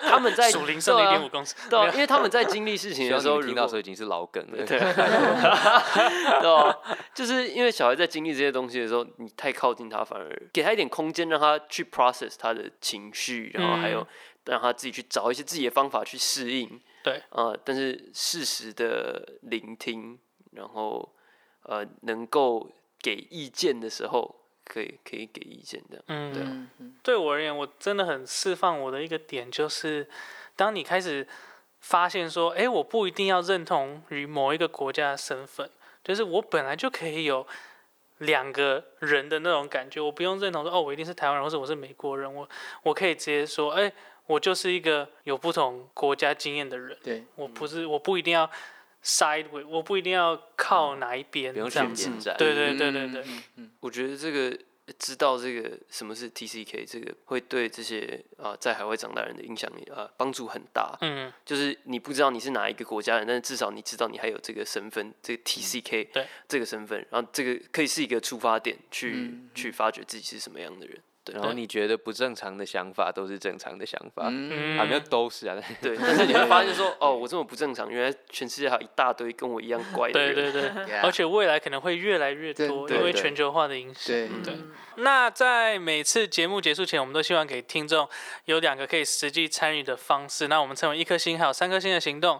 [SPEAKER 3] 他们在
[SPEAKER 1] 属灵上的一
[SPEAKER 3] 对啊
[SPEAKER 1] 点五公尺，
[SPEAKER 3] 对啊，因为他们在经历事情的时候，
[SPEAKER 5] 听到的时候已经是老梗了。
[SPEAKER 3] 对，(laughs) 对啊，就是因为小孩在经历这些东西的时候，你太靠近他，反而给他一点空间，让他去 process 他的情绪，然后还有
[SPEAKER 1] 嗯
[SPEAKER 3] 让他自己去找一些自己的方法去适应。
[SPEAKER 1] 对，
[SPEAKER 3] 呃，但是适时的聆听，然后呃，能够给意见的时候，可以可以给意见的。
[SPEAKER 1] 嗯，
[SPEAKER 3] 对
[SPEAKER 1] 我而言，我真的很释放我的一个点，就是当你开始发现说，哎，我不一定要认同于某一个国家的身份，就是我本来就可以有两个人的那种感觉，我不用认同说，哦，我一定是台湾人，或者我是美国人，我我可以直接说，哎，我就是一个有不同国家经验的人，
[SPEAKER 2] 对，
[SPEAKER 1] 我不是，我不一定要 side with，我不一定要靠哪一边
[SPEAKER 5] 不用
[SPEAKER 1] 这样子，
[SPEAKER 5] 选边站。
[SPEAKER 1] 对对对对对，
[SPEAKER 2] 嗯嗯
[SPEAKER 3] 我觉得这个知道这个什么是 TCK，这个会对这些啊、在海外长大人的影响啊帮助很大。
[SPEAKER 1] 嗯，
[SPEAKER 3] 就是你不知道你是哪一个国家人，但是至少你知道你还有这个身份，这个 TCK
[SPEAKER 1] 对
[SPEAKER 3] 这个身份，然后这个可以是一个出发点，去、
[SPEAKER 2] 嗯
[SPEAKER 3] 去发掘自己是什么样的人。对。
[SPEAKER 5] 然后你觉得不正常的想法都是正常的想法，
[SPEAKER 2] 嗯，
[SPEAKER 5] 啊，没有都是啊，
[SPEAKER 3] 对，(laughs) 但是你会发现说，哦，我这么不正常，原来全世界还有一大堆跟我一样怪的人。
[SPEAKER 1] 对对对，(laughs)
[SPEAKER 2] Yeah。
[SPEAKER 1] 而且未来可能会越来越多，
[SPEAKER 2] 对
[SPEAKER 1] 因为全球化的影响。
[SPEAKER 2] 对。
[SPEAKER 1] 那在每次节目结束前，我们都希望给听众有两个可以实际参与的方式。那我们称为一颗星，还有三颗星的行动。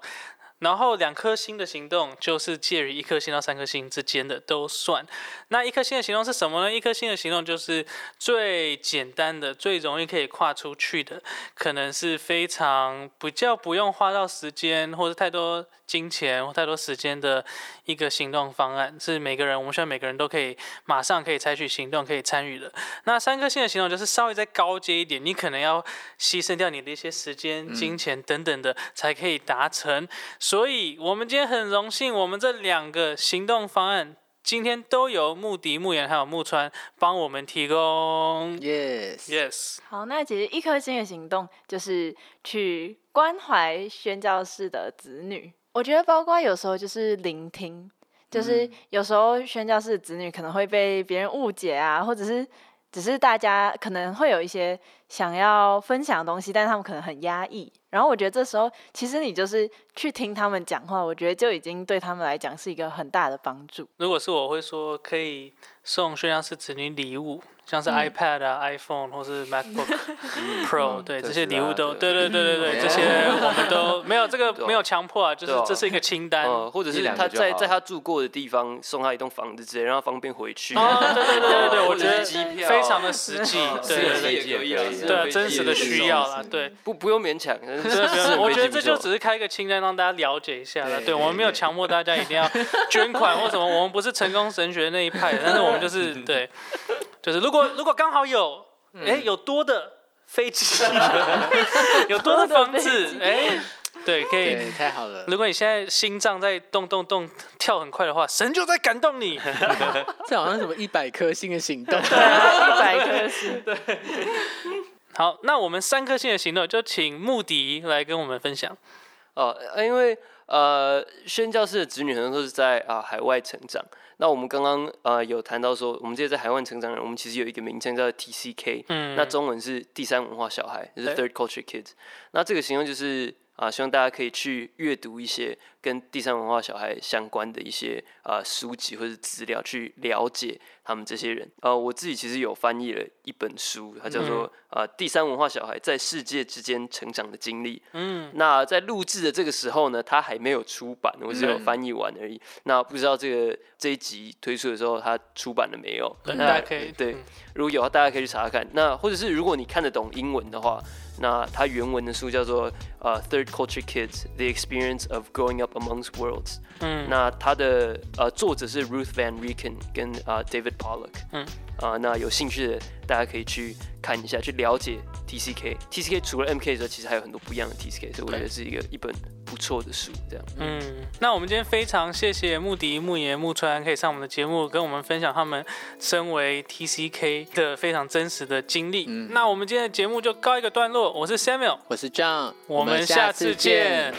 [SPEAKER 1] 然后两颗星的行动就是介于一颗星到三颗星之间的都算。那一颗星的行动是什么呢？一颗星的行动就是最简单的、最容易可以跨出去的，可能是非常比较不用花到时间或者太多金钱或太多时间的一个行动方案，是每个人我们希望每个人都可以马上可以采取行动、可以参与的。那三颗星的行动就是稍微再高阶一点，你可能要牺牲掉你的一些时间、金钱等等的，才可以达成。所以，我们今天很荣幸，我们这两个行动方案今天都由穆迪、穆言还有木川帮我们提供。Yes，Yes，
[SPEAKER 4] 好，那其实一颗星的行动就是去关怀宣教士的子女。我觉得包括有时候就是聆听，就是有时候宣教士的子女可能会被别人误解啊，或者是只是大家可能会有一些想要分享的东西，但是他们可能很压抑。然后我觉得这时候其实你就是去听他们讲话，我觉得就已经对他们来讲是一个很大的帮助。
[SPEAKER 1] 如果是我会说可以送宣教士子女礼物，像是
[SPEAKER 4] 嗯
[SPEAKER 1] iPad 啊、iPhone 或是 MacBook (laughs) Pro，对
[SPEAKER 3] 特
[SPEAKER 1] 这些礼物都，对对对对对，
[SPEAKER 2] 嗯
[SPEAKER 1] 这些我们都 (laughs) 没有这个没有强迫啊，就是这是一个清单。
[SPEAKER 3] 呃，或者是他在在他住过的地方送他一栋房子之类，让他方便回去。
[SPEAKER 1] 哦，对对对对对，(laughs) 我觉得
[SPEAKER 3] 机票
[SPEAKER 1] 非常的实际，对对对
[SPEAKER 5] 是也可以啊
[SPEAKER 1] 对啊，真实的需要啦，对。
[SPEAKER 3] 不不用勉强，
[SPEAKER 1] 对，(laughs) 不用我觉得这就只
[SPEAKER 3] 是
[SPEAKER 1] 是开一个清单，让大家了解一下了。
[SPEAKER 2] 对
[SPEAKER 1] 对，我们没有强迫大家一定要 (laughs) 捐款或什么，我们不是成功神学那一派，但是我们就是 (laughs) 对，就是如果如果刚好有，哎，有多的飞机，有多的房子，哎，对，可以，
[SPEAKER 2] 太好了，
[SPEAKER 1] 如果你现在心脏在动动动跳很快的话，神就在感动你。
[SPEAKER 2] 这好像什么一百颗星的行动，
[SPEAKER 4] 一百颗星。
[SPEAKER 1] 好，那我们三颗星的行动就请穆迪来跟我们分享。
[SPEAKER 3] 哦，呃因为呃，宣教士的子女很多都是在啊、海外成长。那我们刚刚呃有谈到说，我们这些在海外成长的人，我们其实有一个名称叫 TCK，
[SPEAKER 1] 嗯，
[SPEAKER 3] 那中文是第三文化小孩，就是 Third Culture Kids。那这个形容就是啊、希望大家可以去阅读一些跟第三文化小孩相关的一些啊、书籍或者资料，去了解他们这些人。呃，我自己其实有翻译了一本书，它叫做啊、第三文化小孩在世界之间成长的经历。
[SPEAKER 1] 嗯，
[SPEAKER 3] 那在录制的这个时候呢，它还没有出版，我只有翻译完而已。那不知道这个这一集推出的时候，它出版了没有？
[SPEAKER 1] 大家可以
[SPEAKER 3] 对
[SPEAKER 1] 嗯，
[SPEAKER 3] 如果有，大家可以去查查看。那或者是如果你看得懂英文的话，那它原文的书叫做呃《Third Culture Kids: The Experience of Growing Up Amongst Worlds》。
[SPEAKER 1] 嗯，
[SPEAKER 3] 那它的呃作者是 Ruth Van Reken 跟啊、David Pollock。
[SPEAKER 1] 嗯。
[SPEAKER 3] 啊、那有兴趣的大家可以去看一下，去了解 TCK。TCK 除了 MK 之外，其实还有很多不一样的 TCK，所以我觉得是一个一本不错的书。这样。
[SPEAKER 1] 嗯，那我们今天非常谢谢穆迪、穆爷、穆川可以上我们的节目，跟我们分享他们身为 TCK 的非常真实的经历。
[SPEAKER 2] 嗯
[SPEAKER 1] 那我们今天的节目就告一个段落，我是 Samuel，
[SPEAKER 2] 我是 John，
[SPEAKER 1] 我们下次见。